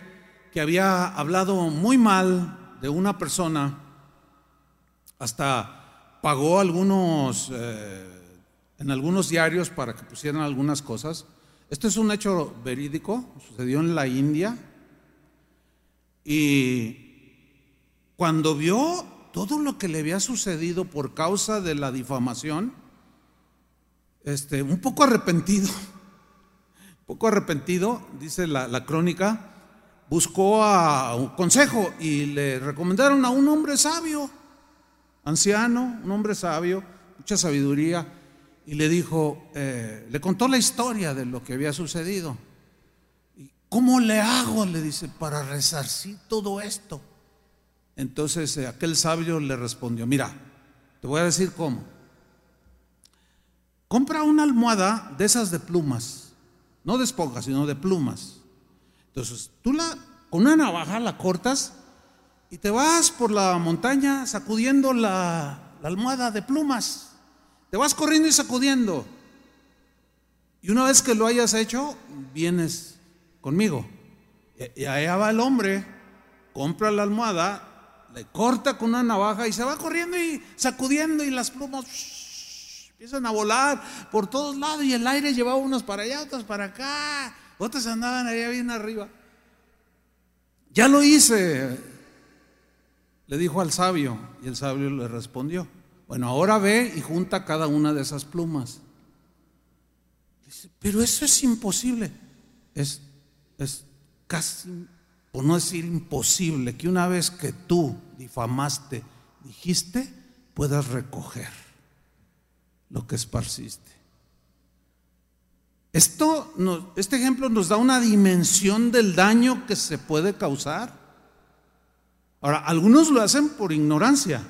S1: que había hablado muy mal de una persona, hasta pagó algunos, eh, en algunos diarios para que pusieran algunas cosas. Esto es un hecho verídico, sucedió en la India. Y cuando vio todo lo que le había sucedido por causa de la difamación, este, un poco arrepentido, un poco arrepentido, dice la, crónica, buscó a un consejo y le recomendaron a un hombre sabio, anciano, un hombre sabio, mucha sabiduría, y le dijo, eh, le contó la historia de lo que había sucedido. ¿Y ¿Cómo le hago? Le dice, para resarcir todo esto. Entonces eh, aquel sabio le respondió, mira, te voy a decir cómo. Compra una almohada de esas de plumas, no de esponja, sino de plumas. Entonces, tú la, con una navaja la cortas y te vas por la montaña sacudiendo la, almohada de plumas. Te vas corriendo y sacudiendo. Y una vez que lo hayas hecho, vienes conmigo. Y allá va el hombre, compra la almohada, le corta con una navaja y se va corriendo y sacudiendo y las plumas Empiezan a volar por todos lados y el aire llevaba unos para allá, otros para acá, otros andaban allá bien arriba. Ya lo hice, le dijo al sabio y el sabio le respondió. Bueno, ahora ve y junta cada una de esas plumas. Dice, pero eso es imposible. Es, es casi, por no decir imposible, que una vez que tú difamaste, dijiste, puedas recoger lo que esparciste. Esto, este ejemplo nos da una dimensión del daño que se puede causar. Ahora, algunos lo hacen por ignorancia,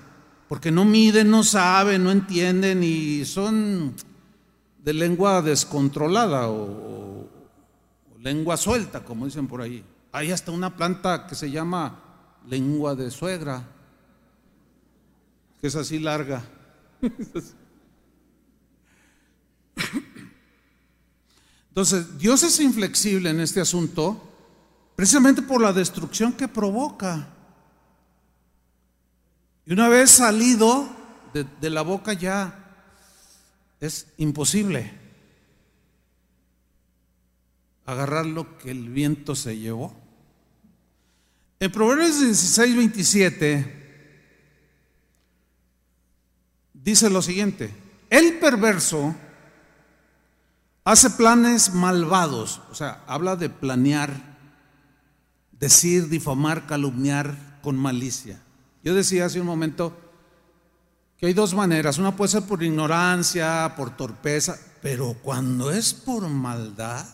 S1: porque no miden, no saben, no entienden y son de lengua descontrolada o, lengua suelta, como dicen por ahí. Hay hasta una planta que se llama lengua de suegra, que es así larga. Entonces, Dios es inflexible en este asunto precisamente por la destrucción que provoca. Y una vez salido de, la boca ya es imposible agarrar lo que el viento se llevó. En Proverbios 16, 27 dice lo siguiente, el perverso Hace planes malvados, o sea, habla de planear, decir, difamar, calumniar con malicia. Yo decía hace un momento que hay dos maneras, una puede ser por ignorancia, por torpeza, pero cuando es por maldad,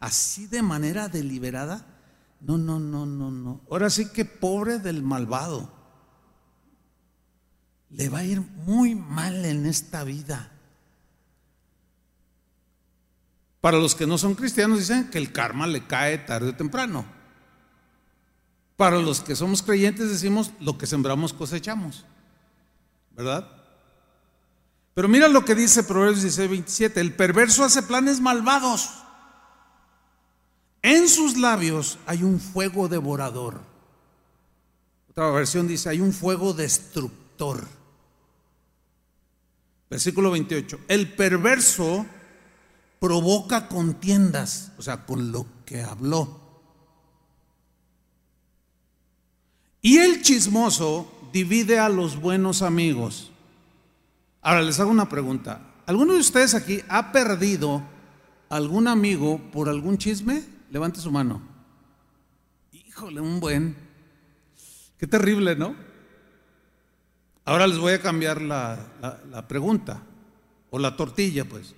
S1: así de manera deliberada, no, no, no, no, no. Ahora sí que pobre del malvado. Le va a ir muy mal en esta vida. Para los que no son cristianos dicen que el karma le cae tarde o temprano. Para los que somos creyentes decimos lo que sembramos cosechamos. ¿Verdad? Pero mira lo que dice Proverbios 16, 27. El perverso hace planes malvados. En sus labios hay un fuego devorador. Otra versión dice, hay un fuego destructor. Versículo 28. El perverso provoca contiendas, o sea, con lo que habló. Y el chismoso divide a los buenos amigos. Ahora les hago una pregunta. ¿Alguno de ustedes aquí ha perdido algún amigo por algún chisme? Levante su mano. Híjole, un buen. Qué terrible, ¿no? Ahora les voy a cambiar la, la pregunta, o la tortilla, pues.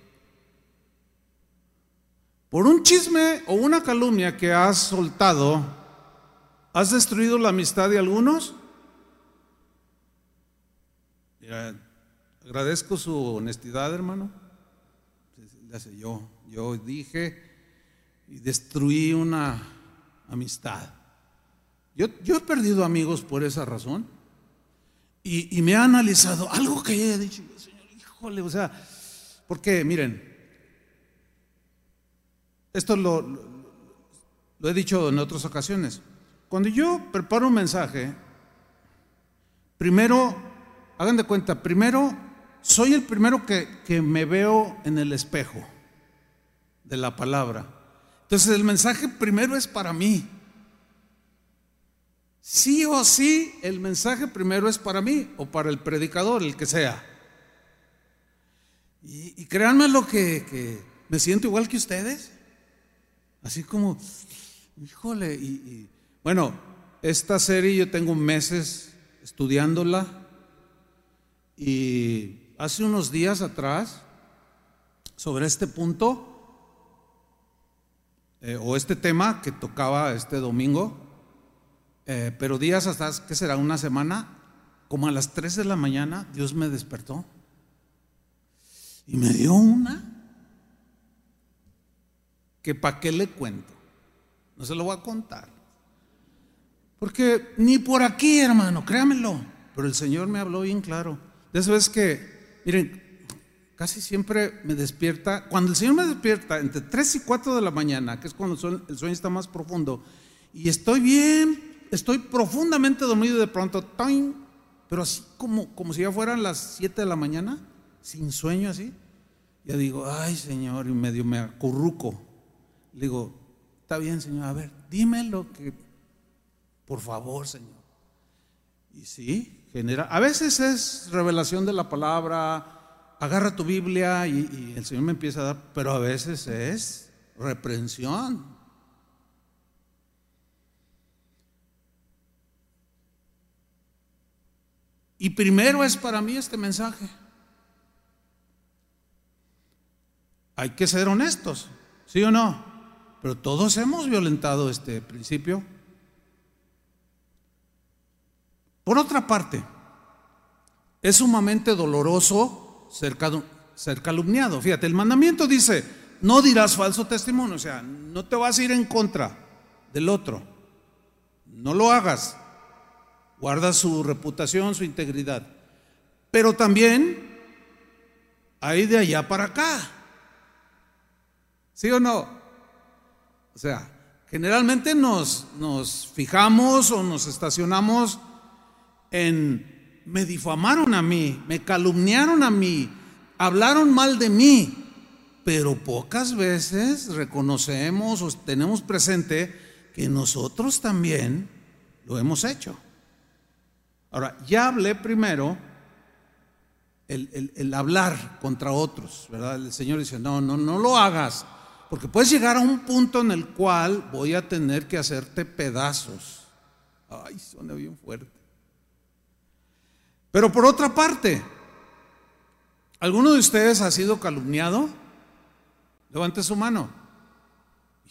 S1: Por un chisme o una calumnia que has soltado, ¿has destruido la amistad de algunos? Agradezco su honestidad, hermano. Yo, yo dije y destruí una amistad. Yo, yo he perdido amigos por esa razón. Y, me ha analizado algo que he dicho, Señor, híjole, o sea, porque miren, esto lo, lo he dicho en otras ocasiones. Cuando yo preparo un mensaje, primero, hagan de cuenta, primero, soy el primero que, me veo en el espejo de la palabra. Entonces el mensaje primero es para mí. Sí o sí, el mensaje primero es para mí o para el predicador, el que sea. Y, créanme lo que, me siento igual que ustedes. Así como, híjole, y, bueno, esta serie yo tengo meses estudiándola y hace unos días atrás, sobre este punto, eh, o este tema que tocaba este domingo, eh, pero días hasta, ¿qué será? Una semana, como a las 3 de la mañana, Dios me despertó y me dio una que para qué le cuento. No se lo voy a contar. Porque ni por aquí, hermano, créamelo. Pero el Señor me habló bien claro. De eso es que, miren, casi siempre me despierta, cuando el Señor me despierta entre 3 y 4 de la mañana, que es cuando el sueño está más profundo, y estoy bien estoy profundamente dormido de pronto, pero así como, como si ya fueran las 7 de la mañana, sin sueño así. Ya digo, ay Señor, y medio me acurruco. Le digo, está bien Señor, a ver, dime lo que, por favor Señor. Y sí, genera, a veces es revelación de la palabra, agarra tu Biblia y, y el Señor me empieza a dar, pero a veces es reprensión. Y primero es para mí este mensaje. Hay que ser honestos, ¿sí o no? Pero todos hemos violentado este principio. Por otra parte, es sumamente doloroso ser, calumniado. Fíjate, el mandamiento dice, no dirás falso testimonio, o sea, no te vas a ir en contra del otro. No lo hagas guarda su reputación, su integridad. Pero también hay de allá para acá. ¿Sí o no? O sea, generalmente nos, nos fijamos o nos estacionamos en me difamaron a mí, me calumniaron a mí, hablaron mal de mí, pero pocas veces reconocemos o tenemos presente que nosotros también lo hemos hecho. Ahora, ya hablé primero el, hablar contra otros, ¿verdad? El Señor dice, no, no, no lo hagas, porque puedes llegar a un punto en el cual voy a tener que hacerte pedazos. Ay, suena bien fuerte. Pero por otra parte, ¿alguno de ustedes ha sido calumniado? Levante su mano.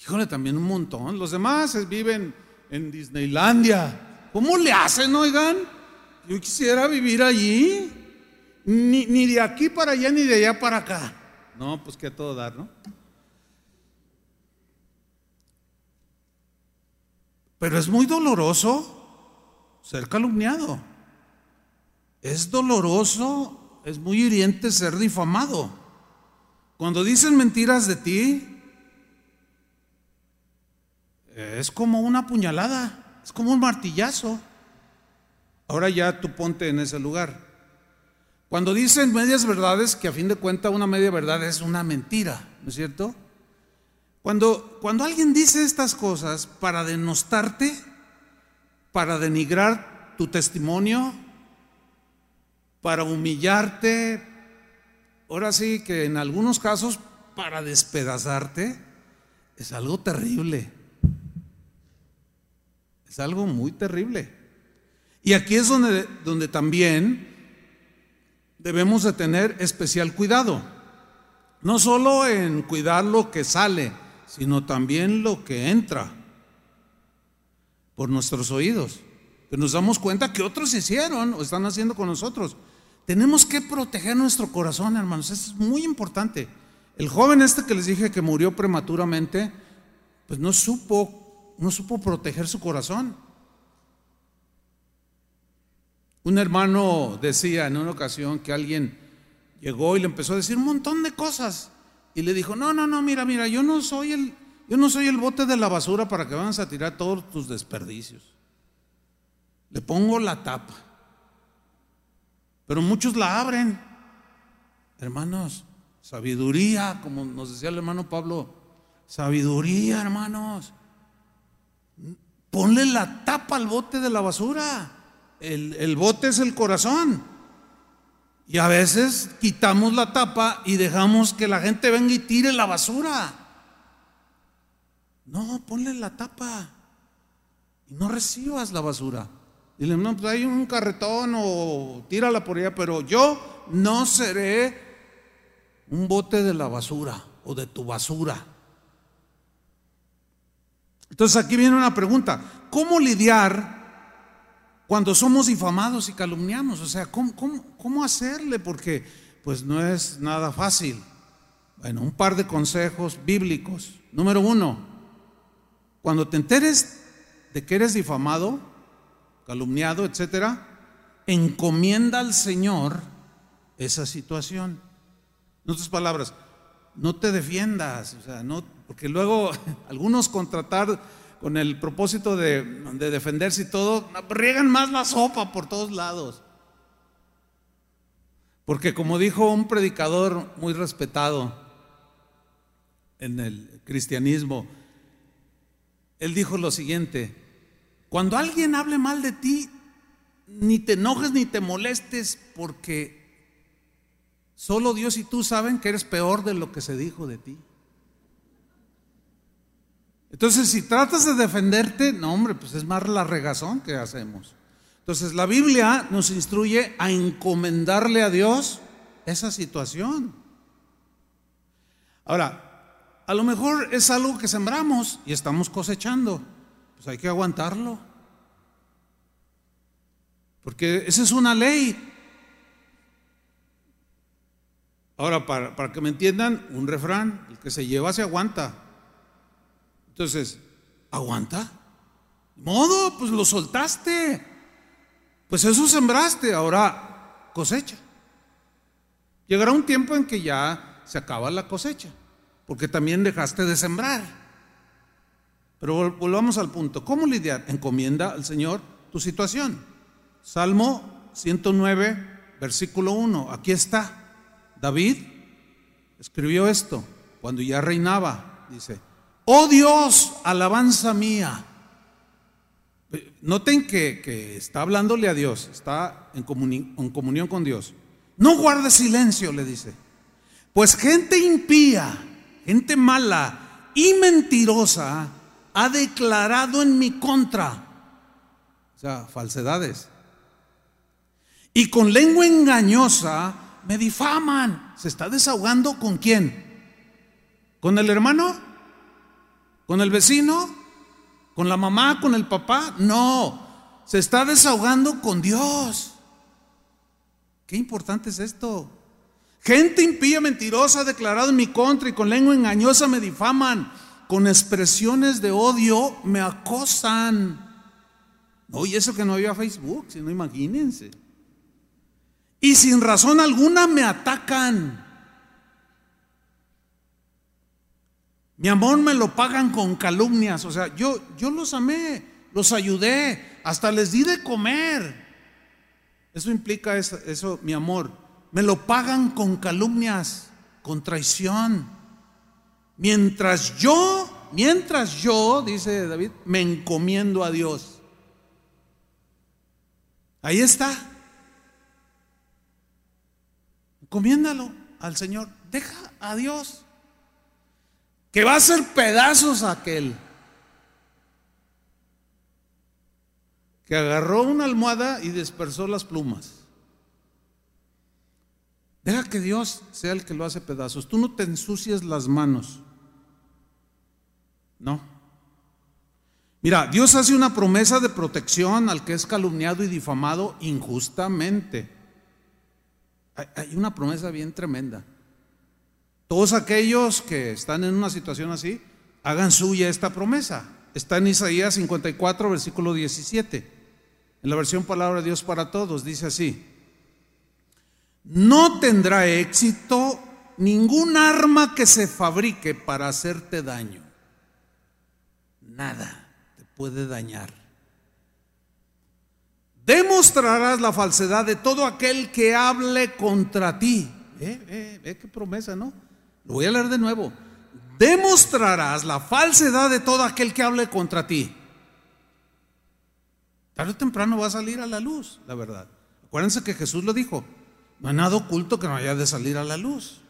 S1: Híjole, también un montón. Los demás viven en Disneylandia. ¿Cómo le hacen, oigan? Yo quisiera vivir allí, ni, de aquí para allá, ni de allá para acá. No, pues que a todo dar, ¿no? Pero es muy doloroso ser calumniado. Es doloroso es muy hiriente ser difamado. Cuando dicen mentiras de ti, es como una puñalada, es como un martillazo. Ahora ya tú ponte en ese lugar. Cuando dicen medias verdades, que a fin de cuentas una media verdad es una mentira, ¿no es cierto? Cuando, cuando alguien dice estas cosas para denostarte, para denigrar tu testimonio, para humillarte, ahora sí que en algunos casos para despedazarte, es algo terrible. Es algo muy terrible. Y aquí es donde, donde también debemos de tener especial cuidado. No solo en cuidar lo que sale, sino también lo que entra por nuestros oídos. Que nos damos cuenta que otros hicieron o están haciendo con nosotros. Tenemos que proteger nuestro corazón, hermanos. Eso es muy importante. El joven este que les dije que murió prematuramente, pues no supo, no supo proteger su corazón. Un hermano decía en una ocasión que alguien llegó y le empezó a decir un montón de cosas y le dijo, "No, no, no, mira, mira, yo no soy el yo no soy el bote de la basura para que vayas a tirar todos tus desperdicios. Le pongo la tapa. Pero muchos la abren. Hermanos, sabiduría, como nos decía el hermano Pablo, sabiduría, hermanos. Ponle la tapa al bote de la basura. El, el, bote es el corazón. Y a veces quitamos la tapa y dejamos que la gente venga y tire la basura. No, ponle la tapa. Y no recibas la basura. Dile, no, pues hay un carretón o tírala por allá, pero yo no seré un bote de la basura o de tu basura. Entonces aquí viene una pregunta, ¿cómo lidiar cuando somos difamados y calumniamos? O sea, ¿cómo, cómo, hacerle? Porque pues no es nada fácil. Bueno, un par de consejos bíblicos. Número uno, cuando te enteres de que eres difamado, calumniado, etcétera, encomienda al Señor esa situación. En otras palabras, no te defiendas, o sea, no, porque luego algunos contratar con el propósito de, de defenderse y todo, riegan más la sopa por todos lados. Porque como dijo un predicador muy respetado en el cristianismo, él dijo lo siguiente, cuando alguien hable mal de ti, ni te enojes ni te molestes porque solo Dios y tú saben que eres peor de lo que se dijo de ti. Entonces, si tratas de defenderte, no, hombre, pues es más la regazón que hacemos. Entonces, la Biblia nos instruye a encomendarle a Dios esa situación. Ahora, a lo mejor es algo que sembramos y estamos cosechando. Pues hay que aguantarlo. Porque esa es una ley. Ahora, para, para, que me entiendan, un refrán, el que se lleva se aguanta. Entonces, ¿aguanta? Modo, pues lo soltaste. Pues eso sembraste, ahora cosecha. Llegará un tiempo en que ya se acaba la cosecha, porque también dejaste de sembrar. Pero volvamos al punto. ¿Cómo lidiar? Encomienda al Señor tu situación. Salmo 109, versículo 1. Aquí está. David escribió esto cuando ya reinaba. Dice, oh Dios, alabanza mía. Noten que, está hablándole a Dios, está en, en comunión con Dios. No guardes silencio, le dice. Pues gente impía, gente mala y mentirosa ha declarado en mi contra. O sea, falsedades. Y con lengua engañosa me difaman. ¿Se está desahogando con quién? ¿Con el hermano? ¿Con el vecino? ¿Con la mamá? ¿Con el papá? No. Se está desahogando con Dios. Qué importante es esto. Gente impía, mentirosa, ha declarado en mi contra y con lengua engañosa me difaman con expresiones de odio me acosan. Y eso que no había Facebook, si no imagínense. y sin razón alguna me atacan. Mi amor me lo pagan con calumnias. O sea, yo, yo los amé, los ayudé, hasta les di de comer. Eso implica eso, mi amor. Me lo pagan con calumnias, con traición. Mientras yo, mientras yo, dice David, me encomiendo a Dios. Ahí está. Encomiéndalo al Señor. Deja a Dios que va a hacer pedazos aquel que agarró una almohada y dispersó las plumas. Deja que Dios sea el que lo hace pedazos. Tú no te ensucies las manos. No. Mira, Dios hace una promesa de protección al que es calumniado y difamado injustamente. Hay una promesa bien tremenda. Todos aquellos que están en una situación así, hagan suya esta promesa. Está en Isaías 54, versículo 17. En la versión Palabra de Dios para Todos dice así. No tendrá éxito ningún arma que se fabrique para hacerte daño. Nada te puede dañar. Demostrarás la falsedad de todo aquel que hable contra ti. ¿Eh? ¿Eh? qué promesa, no? Lo voy a leer de nuevo. Demostrarás la falsedad de todo aquel que hable contra ti. Tarde o temprano va a salir a la luz, la verdad. Acuérdense que Jesús lo dijo. No hay nada oculto que no haya de salir a la luz.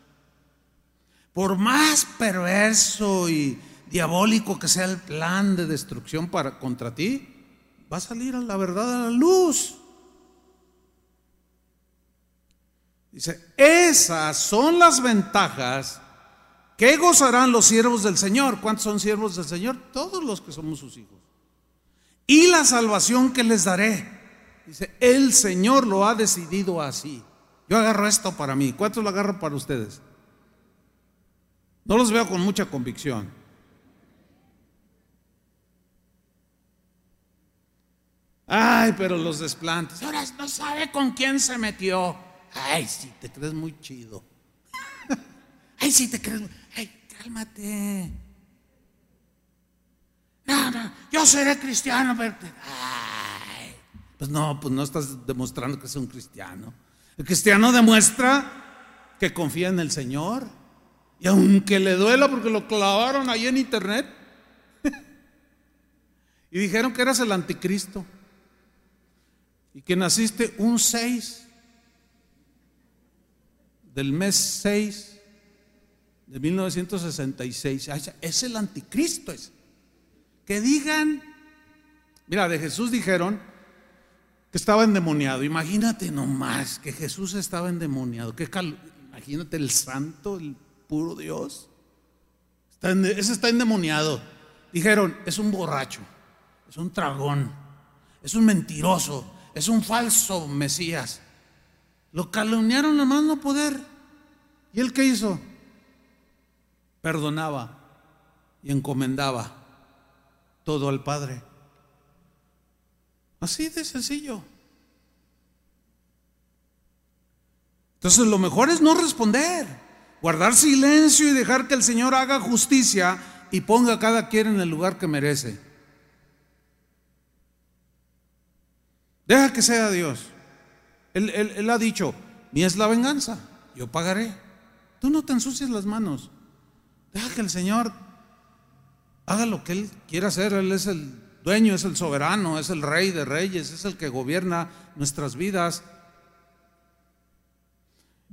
S1: Por más perverso y diabólico que sea el plan de destrucción para contra ti, va a salir a la verdad a la luz. Dice, esas son las ventajas ¿Qué gozarán los siervos del Señor? ¿Cuántos son siervos del Señor? Todos los que somos sus hijos. Y la salvación que les daré. Dice, el Señor lo ha decidido así. Yo agarro esto para mí. ¿Cuántos lo agarran para ustedes? No los veo con mucha convicción. Ay, pero los desplantes. Ahora no sabe con quién se metió. Ay, sí, te crees muy chido. Ay, sí, te crees. Ay, cálmate. No, no, yo seré cristiano, pero. Ay. Pues no, pues no estás demostrando que es un cristiano. El cristiano demuestra que confía en el Señor. Y aunque le duela porque lo clavaron ahí en internet. y dijeron que eras el anticristo. Y que naciste un 6 del mes 6 de 1966. Es el anticristo ese. Que digan, mira, de Jesús dijeron que estaba endemoniado. Imagínate nomás que Jesús estaba endemoniado. Que imagínate el santo, el puro Dios. ese está endemoniado. Dijeron, es un borracho, es un tragón, es un mentiroso, es un falso Mesías. Lo calumniaron a más no poder. ¿Y él qué hizo? perdonaba y encomendaba todo al Padre. Así de sencillo. Entonces lo mejor es no responder, guardar silencio y dejar que el Señor haga justicia y ponga a cada quien en el lugar que merece. Deja que sea Dios. Él, ha dicho, mi es la venganza, yo pagaré. Tú no te ensucies las manos. Deja que el Señor haga lo que Él quiera hacer. Él es el dueño, es el soberano, es el rey de reyes, es el que gobierna nuestras vidas.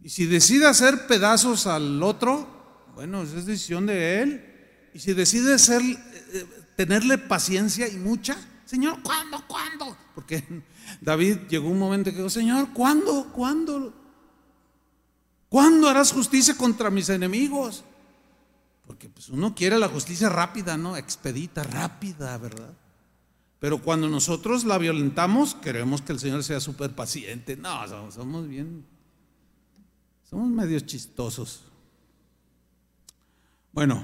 S1: Y si decide hacer pedazos al otro, bueno, es decisión de Él. Y si decide ser, eh, tenerle paciencia y mucha, Señor, ¿cuándo? ¿Cuándo? Porque David llegó un momento que dijo, Señor, ¿cuándo? ¿Cuándo? ¿Cuándo harás justicia contra mis enemigos? Porque pues uno quiere la justicia rápida, ¿no? Expedita, rápida, ¿verdad? Pero cuando nosotros la violentamos, queremos que el Señor sea súper paciente. No, somos, bien, somos medios chistosos. Bueno,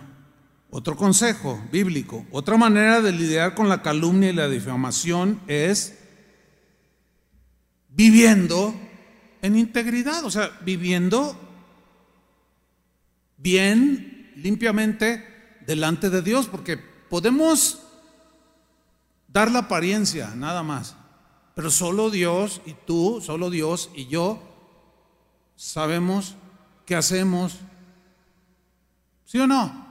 S1: otro consejo bíblico, otra manera de lidiar con la calumnia y la difamación es viviendo en integridad, o sea, viviendo bien, limpiamente, delante de Dios, porque podemos dar la apariencia, nada más, pero solo Dios y tú, solo Dios y yo sabemos qué hacemos, ¿sí o no?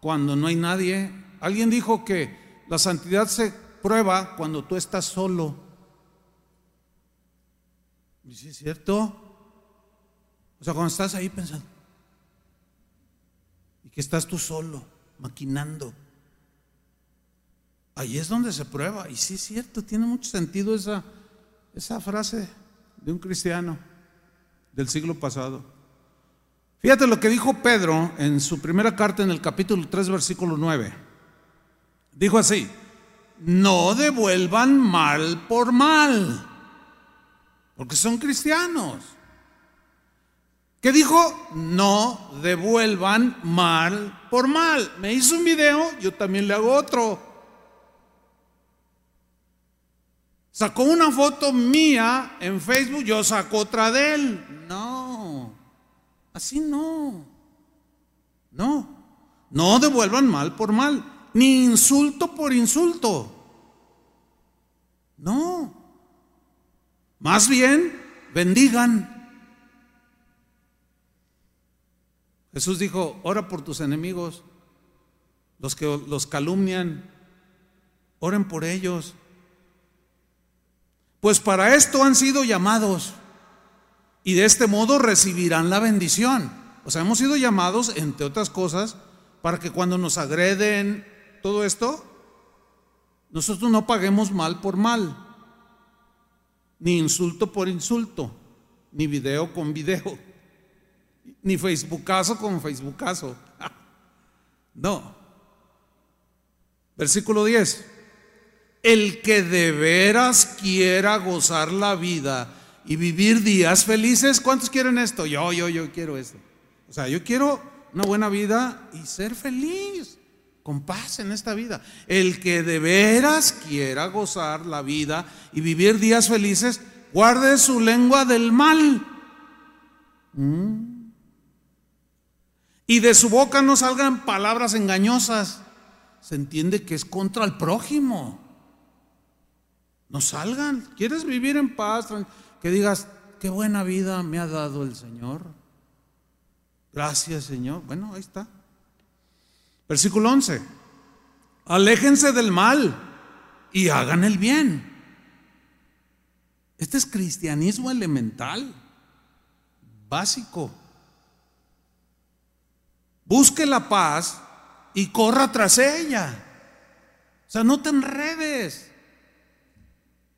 S1: Cuando no hay nadie, alguien dijo que la santidad se prueba cuando tú estás solo. ¿Y si es cierto? O sea, cuando estás ahí pensando, y que estás tú solo, maquinando. Ahí es donde se prueba. Y sí es cierto, tiene mucho sentido esa, esa frase de un cristiano del siglo pasado. Fíjate lo que dijo Pedro en su primera carta en el capítulo 3, versículo 9. Dijo así, no devuelvan mal por mal, porque son cristianos. ¿Qué dijo? No devuelvan mal por mal. Me hizo un video, yo también le hago otro. Sacó una foto mía en Facebook, yo saco otra de él. No, así no. No, no devuelvan mal por mal, ni insulto por insulto. No, más bien bendigan. Jesús dijo, ora por tus enemigos, los que los calumnian, oren por ellos. Pues para esto han sido llamados y de este modo recibirán la bendición. O sea, hemos sido llamados, entre otras cosas, para que cuando nos agreden todo esto, nosotros no paguemos mal por mal, ni insulto por insulto, ni video con video ni Facebookazo con Facebookazo. No. Versículo 10. El que de veras quiera gozar la vida y vivir días felices, ¿cuántos quieren esto? Yo, yo, yo quiero esto. O sea, yo quiero una buena vida y ser feliz, con paz en esta vida. El que de veras quiera gozar la vida y vivir días felices, guarde su lengua del mal. Mm y de su boca no salgan palabras engañosas, se entiende que es contra el prójimo. No salgan. ¿Quieres vivir en paz? Que digas, qué buena vida me ha dado el Señor. Gracias, Señor. Bueno, ahí está. Versículo 11. Aléjense del mal y hagan el bien. Este es cristianismo elemental, básico. Busque la paz y corra tras ella. O sea, no te enredes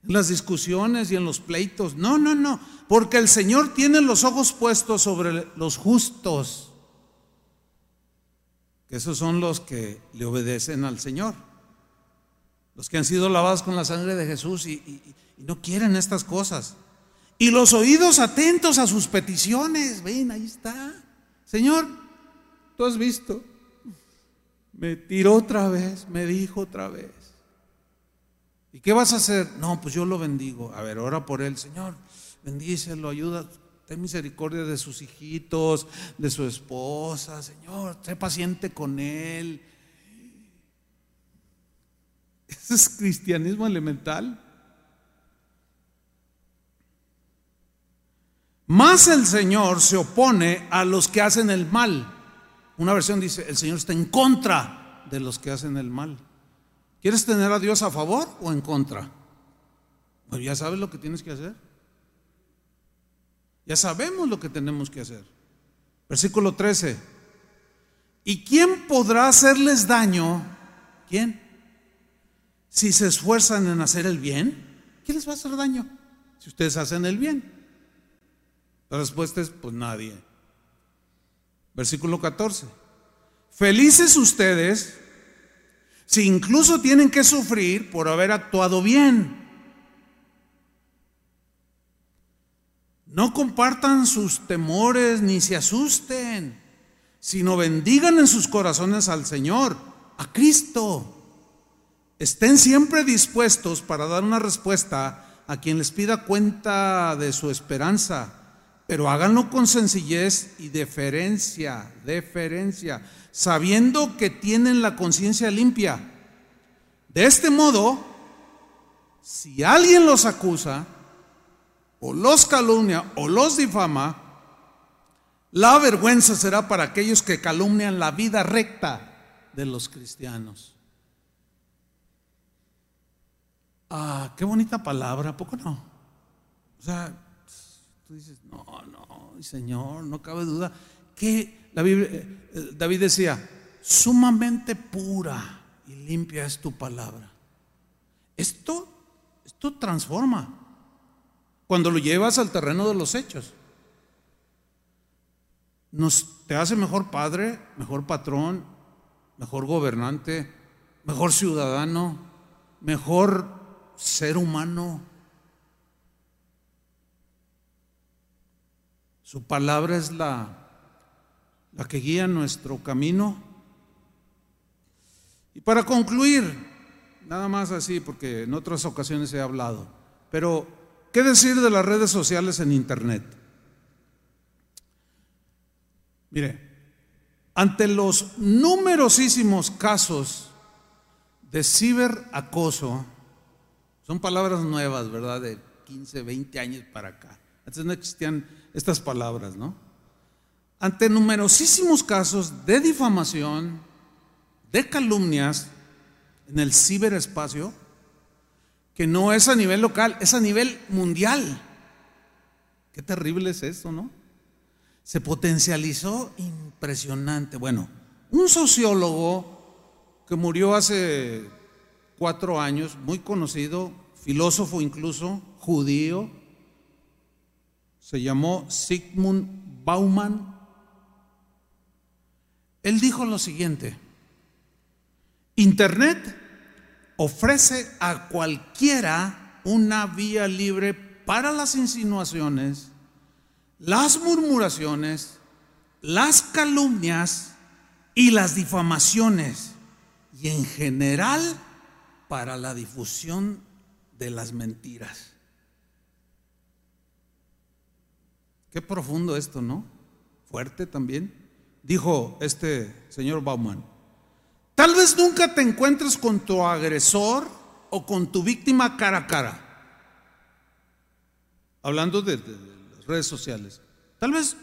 S1: en las discusiones y en los pleitos. No, no, no. Porque el Señor tiene los ojos puestos sobre los justos. Que esos son los que le obedecen al Señor. Los que han sido lavados con la sangre de Jesús y, no quieren estas cosas. Y los oídos atentos a sus peticiones. Ven, ahí está. Señor, Tú has visto. Me tiró otra vez, me dijo otra vez. ¿Y qué vas a hacer? No, pues yo lo bendigo. A ver, ora por él, Señor. Bendícelo, ayuda. Ten misericordia de sus hijitos, de su esposa, Señor. Sé paciente con él. Ese es cristianismo elemental. Más el Señor se opone a los que hacen el mal. Una versión dice, el Señor está en contra de los que hacen el mal. ¿Quieres tener a Dios a favor o en contra? Pues ya sabes lo que tienes que hacer. Ya sabemos lo que tenemos que hacer. Versículo 13. ¿Y quién podrá hacerles daño? ¿Quién? Si se esfuerzan en hacer el bien, ¿quién les va a hacer daño? Si ustedes hacen el bien. La respuesta es, pues nadie. Versículo 14. Felices ustedes si incluso tienen que sufrir por haber actuado bien. No compartan sus temores ni se asusten, sino bendigan en sus corazones al Señor, a Cristo. Estén siempre dispuestos para dar una respuesta a quien les pida cuenta de su esperanza, pero háganlo con sencillez y deferencia, deferencia, sabiendo que tienen la conciencia limpia. De este modo, si alguien los acusa, o los calumnia, o los difama, la vergüenza será para aquellos que calumnian la vida recta de los cristianos. Ah, qué bonita palabra, poco no? O sea, tú dices, no, no, Señor, no cabe duda que la Biblia, eh, David decía, sumamente pura y limpia es tu palabra. Esto, esto transforma cuando lo llevas al terreno de los hechos. Nos, te hace mejor padre, mejor patrón, mejor gobernante, mejor ciudadano, mejor ser humano. Su palabra es la, la que guía nuestro camino. Y para concluir, nada más así, porque en otras ocasiones he hablado, pero ¿qué decir de las redes sociales en Internet? Mire, ante los numerosísimos casos de ciberacoso, son palabras nuevas, ¿verdad? De 15, 20 años para acá. Antes no existían estas palabras, ¿no? Ante numerosísimos casos de difamación, de calumnias en el ciberespacio, que no es a nivel local, es a nivel mundial. Qué terrible es esto, ¿no? Se potencializó impresionante. Bueno, un sociólogo que murió hace cuatro años, muy conocido, filósofo incluso, judío, se llamó Sigmund Bauman. Él dijo lo siguiente, Internet ofrece a cualquiera una vía libre para las insinuaciones, las murmuraciones, las calumnias y las difamaciones, y en general para la difusión de las mentiras. Qué profundo esto, ¿no? Fuerte también. Dijo este señor Bauman, tal vez nunca te encuentres con tu agresor o con tu víctima cara a cara. Hablando de, las redes sociales. Tal vez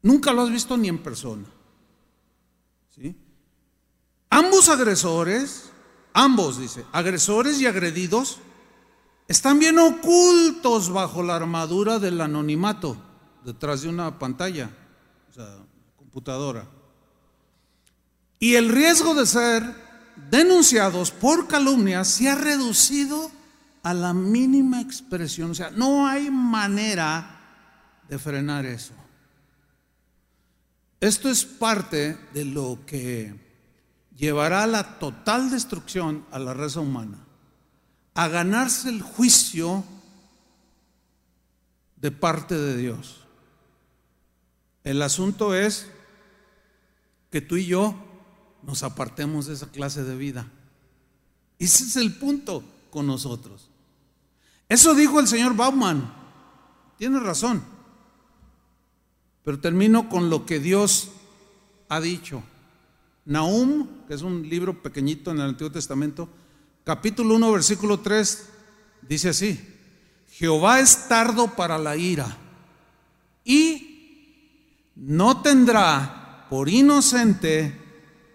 S1: nunca lo has visto ni en persona. Ambos agresores, ambos dice, agresores y agredidos, están bien ocultos bajo la armadura del anonimato, detrás de una pantalla, o sea, computadora. Y el riesgo de ser denunciados por calumnias se ha reducido a la mínima expresión. O sea, no hay manera de frenar eso. Esto es parte de lo que llevará a la total destrucción a la raza humana, a ganarse el juicio de parte de Dios. El asunto es que tú y yo nos apartemos de esa clase de vida. Ese es el punto con nosotros. Eso dijo el señor Bauman. Tiene razón. Pero termino con lo que Dios ha dicho. Nahum, que es un libro pequeñito en el Antiguo Testamento, capítulo 1, versículo 3, dice así, Jehová es tardo para la ira y no tendrá por inocente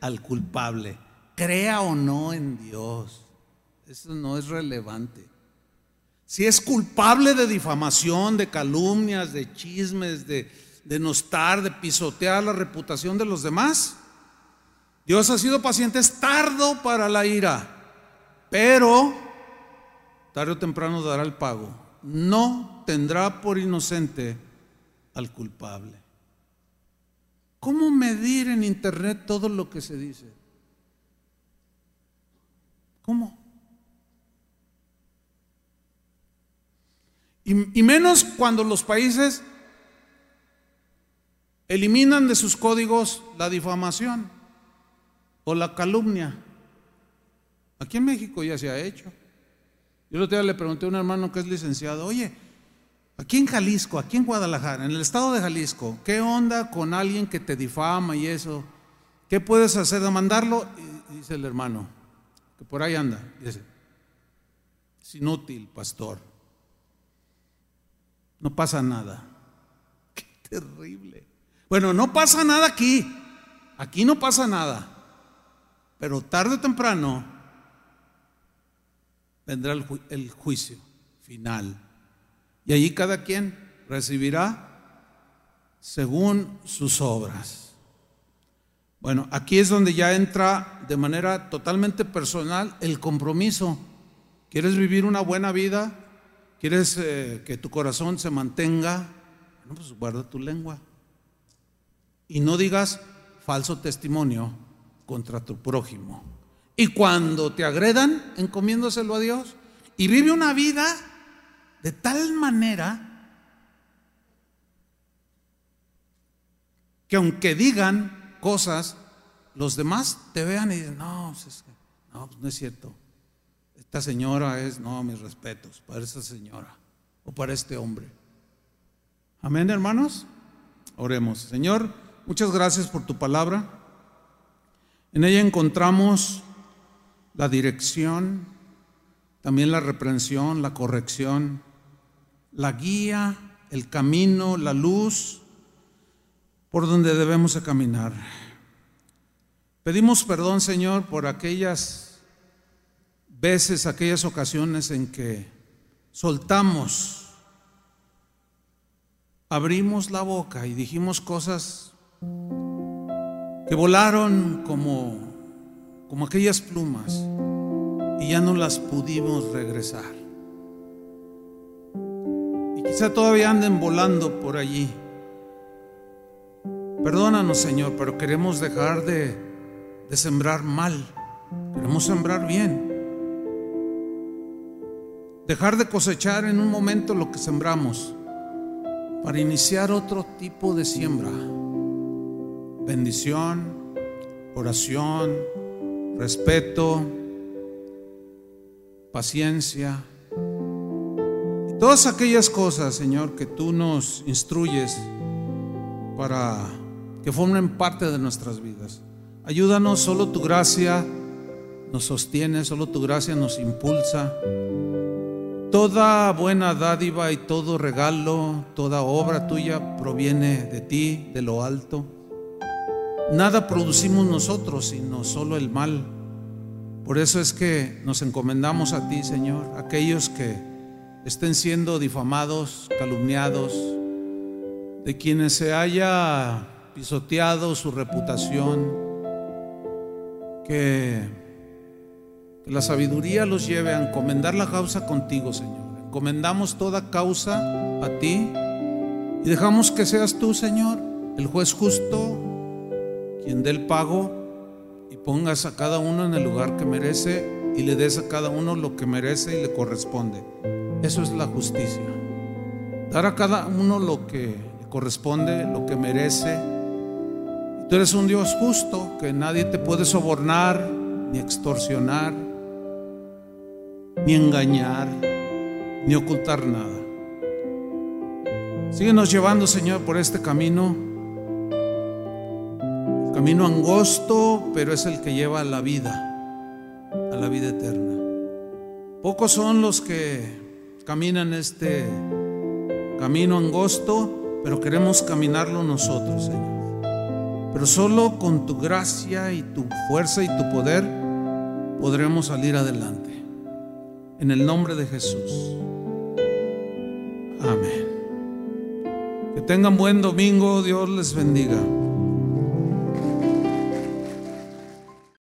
S1: al culpable, crea o no en Dios. Eso no es relevante. Si es culpable de difamación, de calumnias, de chismes, de denostar, de pisotear la reputación de los demás, Dios ha sido paciente, es tardo para la ira, pero tarde o temprano dará el pago. No tendrá por inocente al culpable. ¿Cómo medir en Internet todo lo que se dice? ¿Cómo? Y, menos cuando los países eliminan de sus códigos la difamación o la calumnia. Aquí en México ya se ha hecho. Yo el otro día le pregunté a un hermano que es licenciado, oye, aquí en Jalisco, aquí en Guadalajara, en el estado de Jalisco, ¿qué onda con alguien que te difama y eso? ¿Qué puedes hacer? ¿Demandarlo? Dice el hermano, que por ahí anda. Dice, es inútil, pastor. No pasa nada. Qué terrible. Bueno, no pasa nada aquí. Aquí no pasa nada. Pero tarde o temprano vendrá el, juicio final. Y allí cada quien recibirá según sus obras. Bueno, aquí es donde ya entra de manera totalmente personal el compromiso. ¿Quieres vivir una buena vida? ¿Quieres eh, que tu corazón se mantenga? Bueno, pues guarda tu lengua. Y no digas falso testimonio contra tu prójimo. Y cuando te agredan, encomiéndoselo a Dios. Y vive una vida de tal manera que aunque digan cosas, los demás te vean y dicen, no, pues no, pues no es cierto. Esta señora es, no, mis respetos para esta señora o para este hombre. Amén, hermanos. Oremos. Señor, muchas gracias por tu palabra. En ella encontramos la dirección, también la reprensión, la corrección, la guía, el camino, la luz por donde debemos de caminar. Pedimos perdón, Señor, por aquellas veces, aquellas ocasiones en que soltamos, abrimos la boca y dijimos cosas que volaron como, como aquellas plumas y ya no las pudimos regresar. Quizá todavía anden volando por allí. Perdónanos, Señor, pero queremos dejar de, de sembrar mal. Queremos sembrar bien. Dejar de cosechar en un momento lo que sembramos para iniciar otro tipo de siembra bendición, oración, respeto, paciencia. Todas aquellas cosas, Señor, que tú nos instruyes para que formen parte de nuestras vidas. Ayúdanos, solo tu gracia nos sostiene, solo tu gracia nos impulsa. Toda buena dádiva y todo regalo, toda obra tuya proviene de ti, de lo alto. Nada producimos nosotros, sino solo el mal. Por eso es que nos encomendamos a ti, Señor, aquellos que estén siendo difamados, calumniados, de quienes se haya pisoteado su reputación, que, la sabiduría los lleve a encomendar la causa contigo, Señor. Encomendamos toda causa a ti y dejamos que seas tú, Señor, el juez justo quien dé el pago y pongas a cada uno en el lugar que merece y le des a cada uno lo que merece y le corresponde. Eso es la justicia. Dar a cada uno lo que corresponde, lo que merece. tú eres un Dios justo, que nadie te puede sobornar, ni extorsionar, ni engañar, ni ocultar nada. Síguenos llevando, Señor, por este camino Camino angosto, pero es el que lleva a la vida, a la vida eterna. Pocos son los que caminan este camino angosto, pero queremos caminarlo nosotros, Señor. Pero solo con tu gracia y tu fuerza y tu poder podremos salir adelante. En el nombre de Jesús. Amén. Que tengan buen domingo, Dios les bendiga.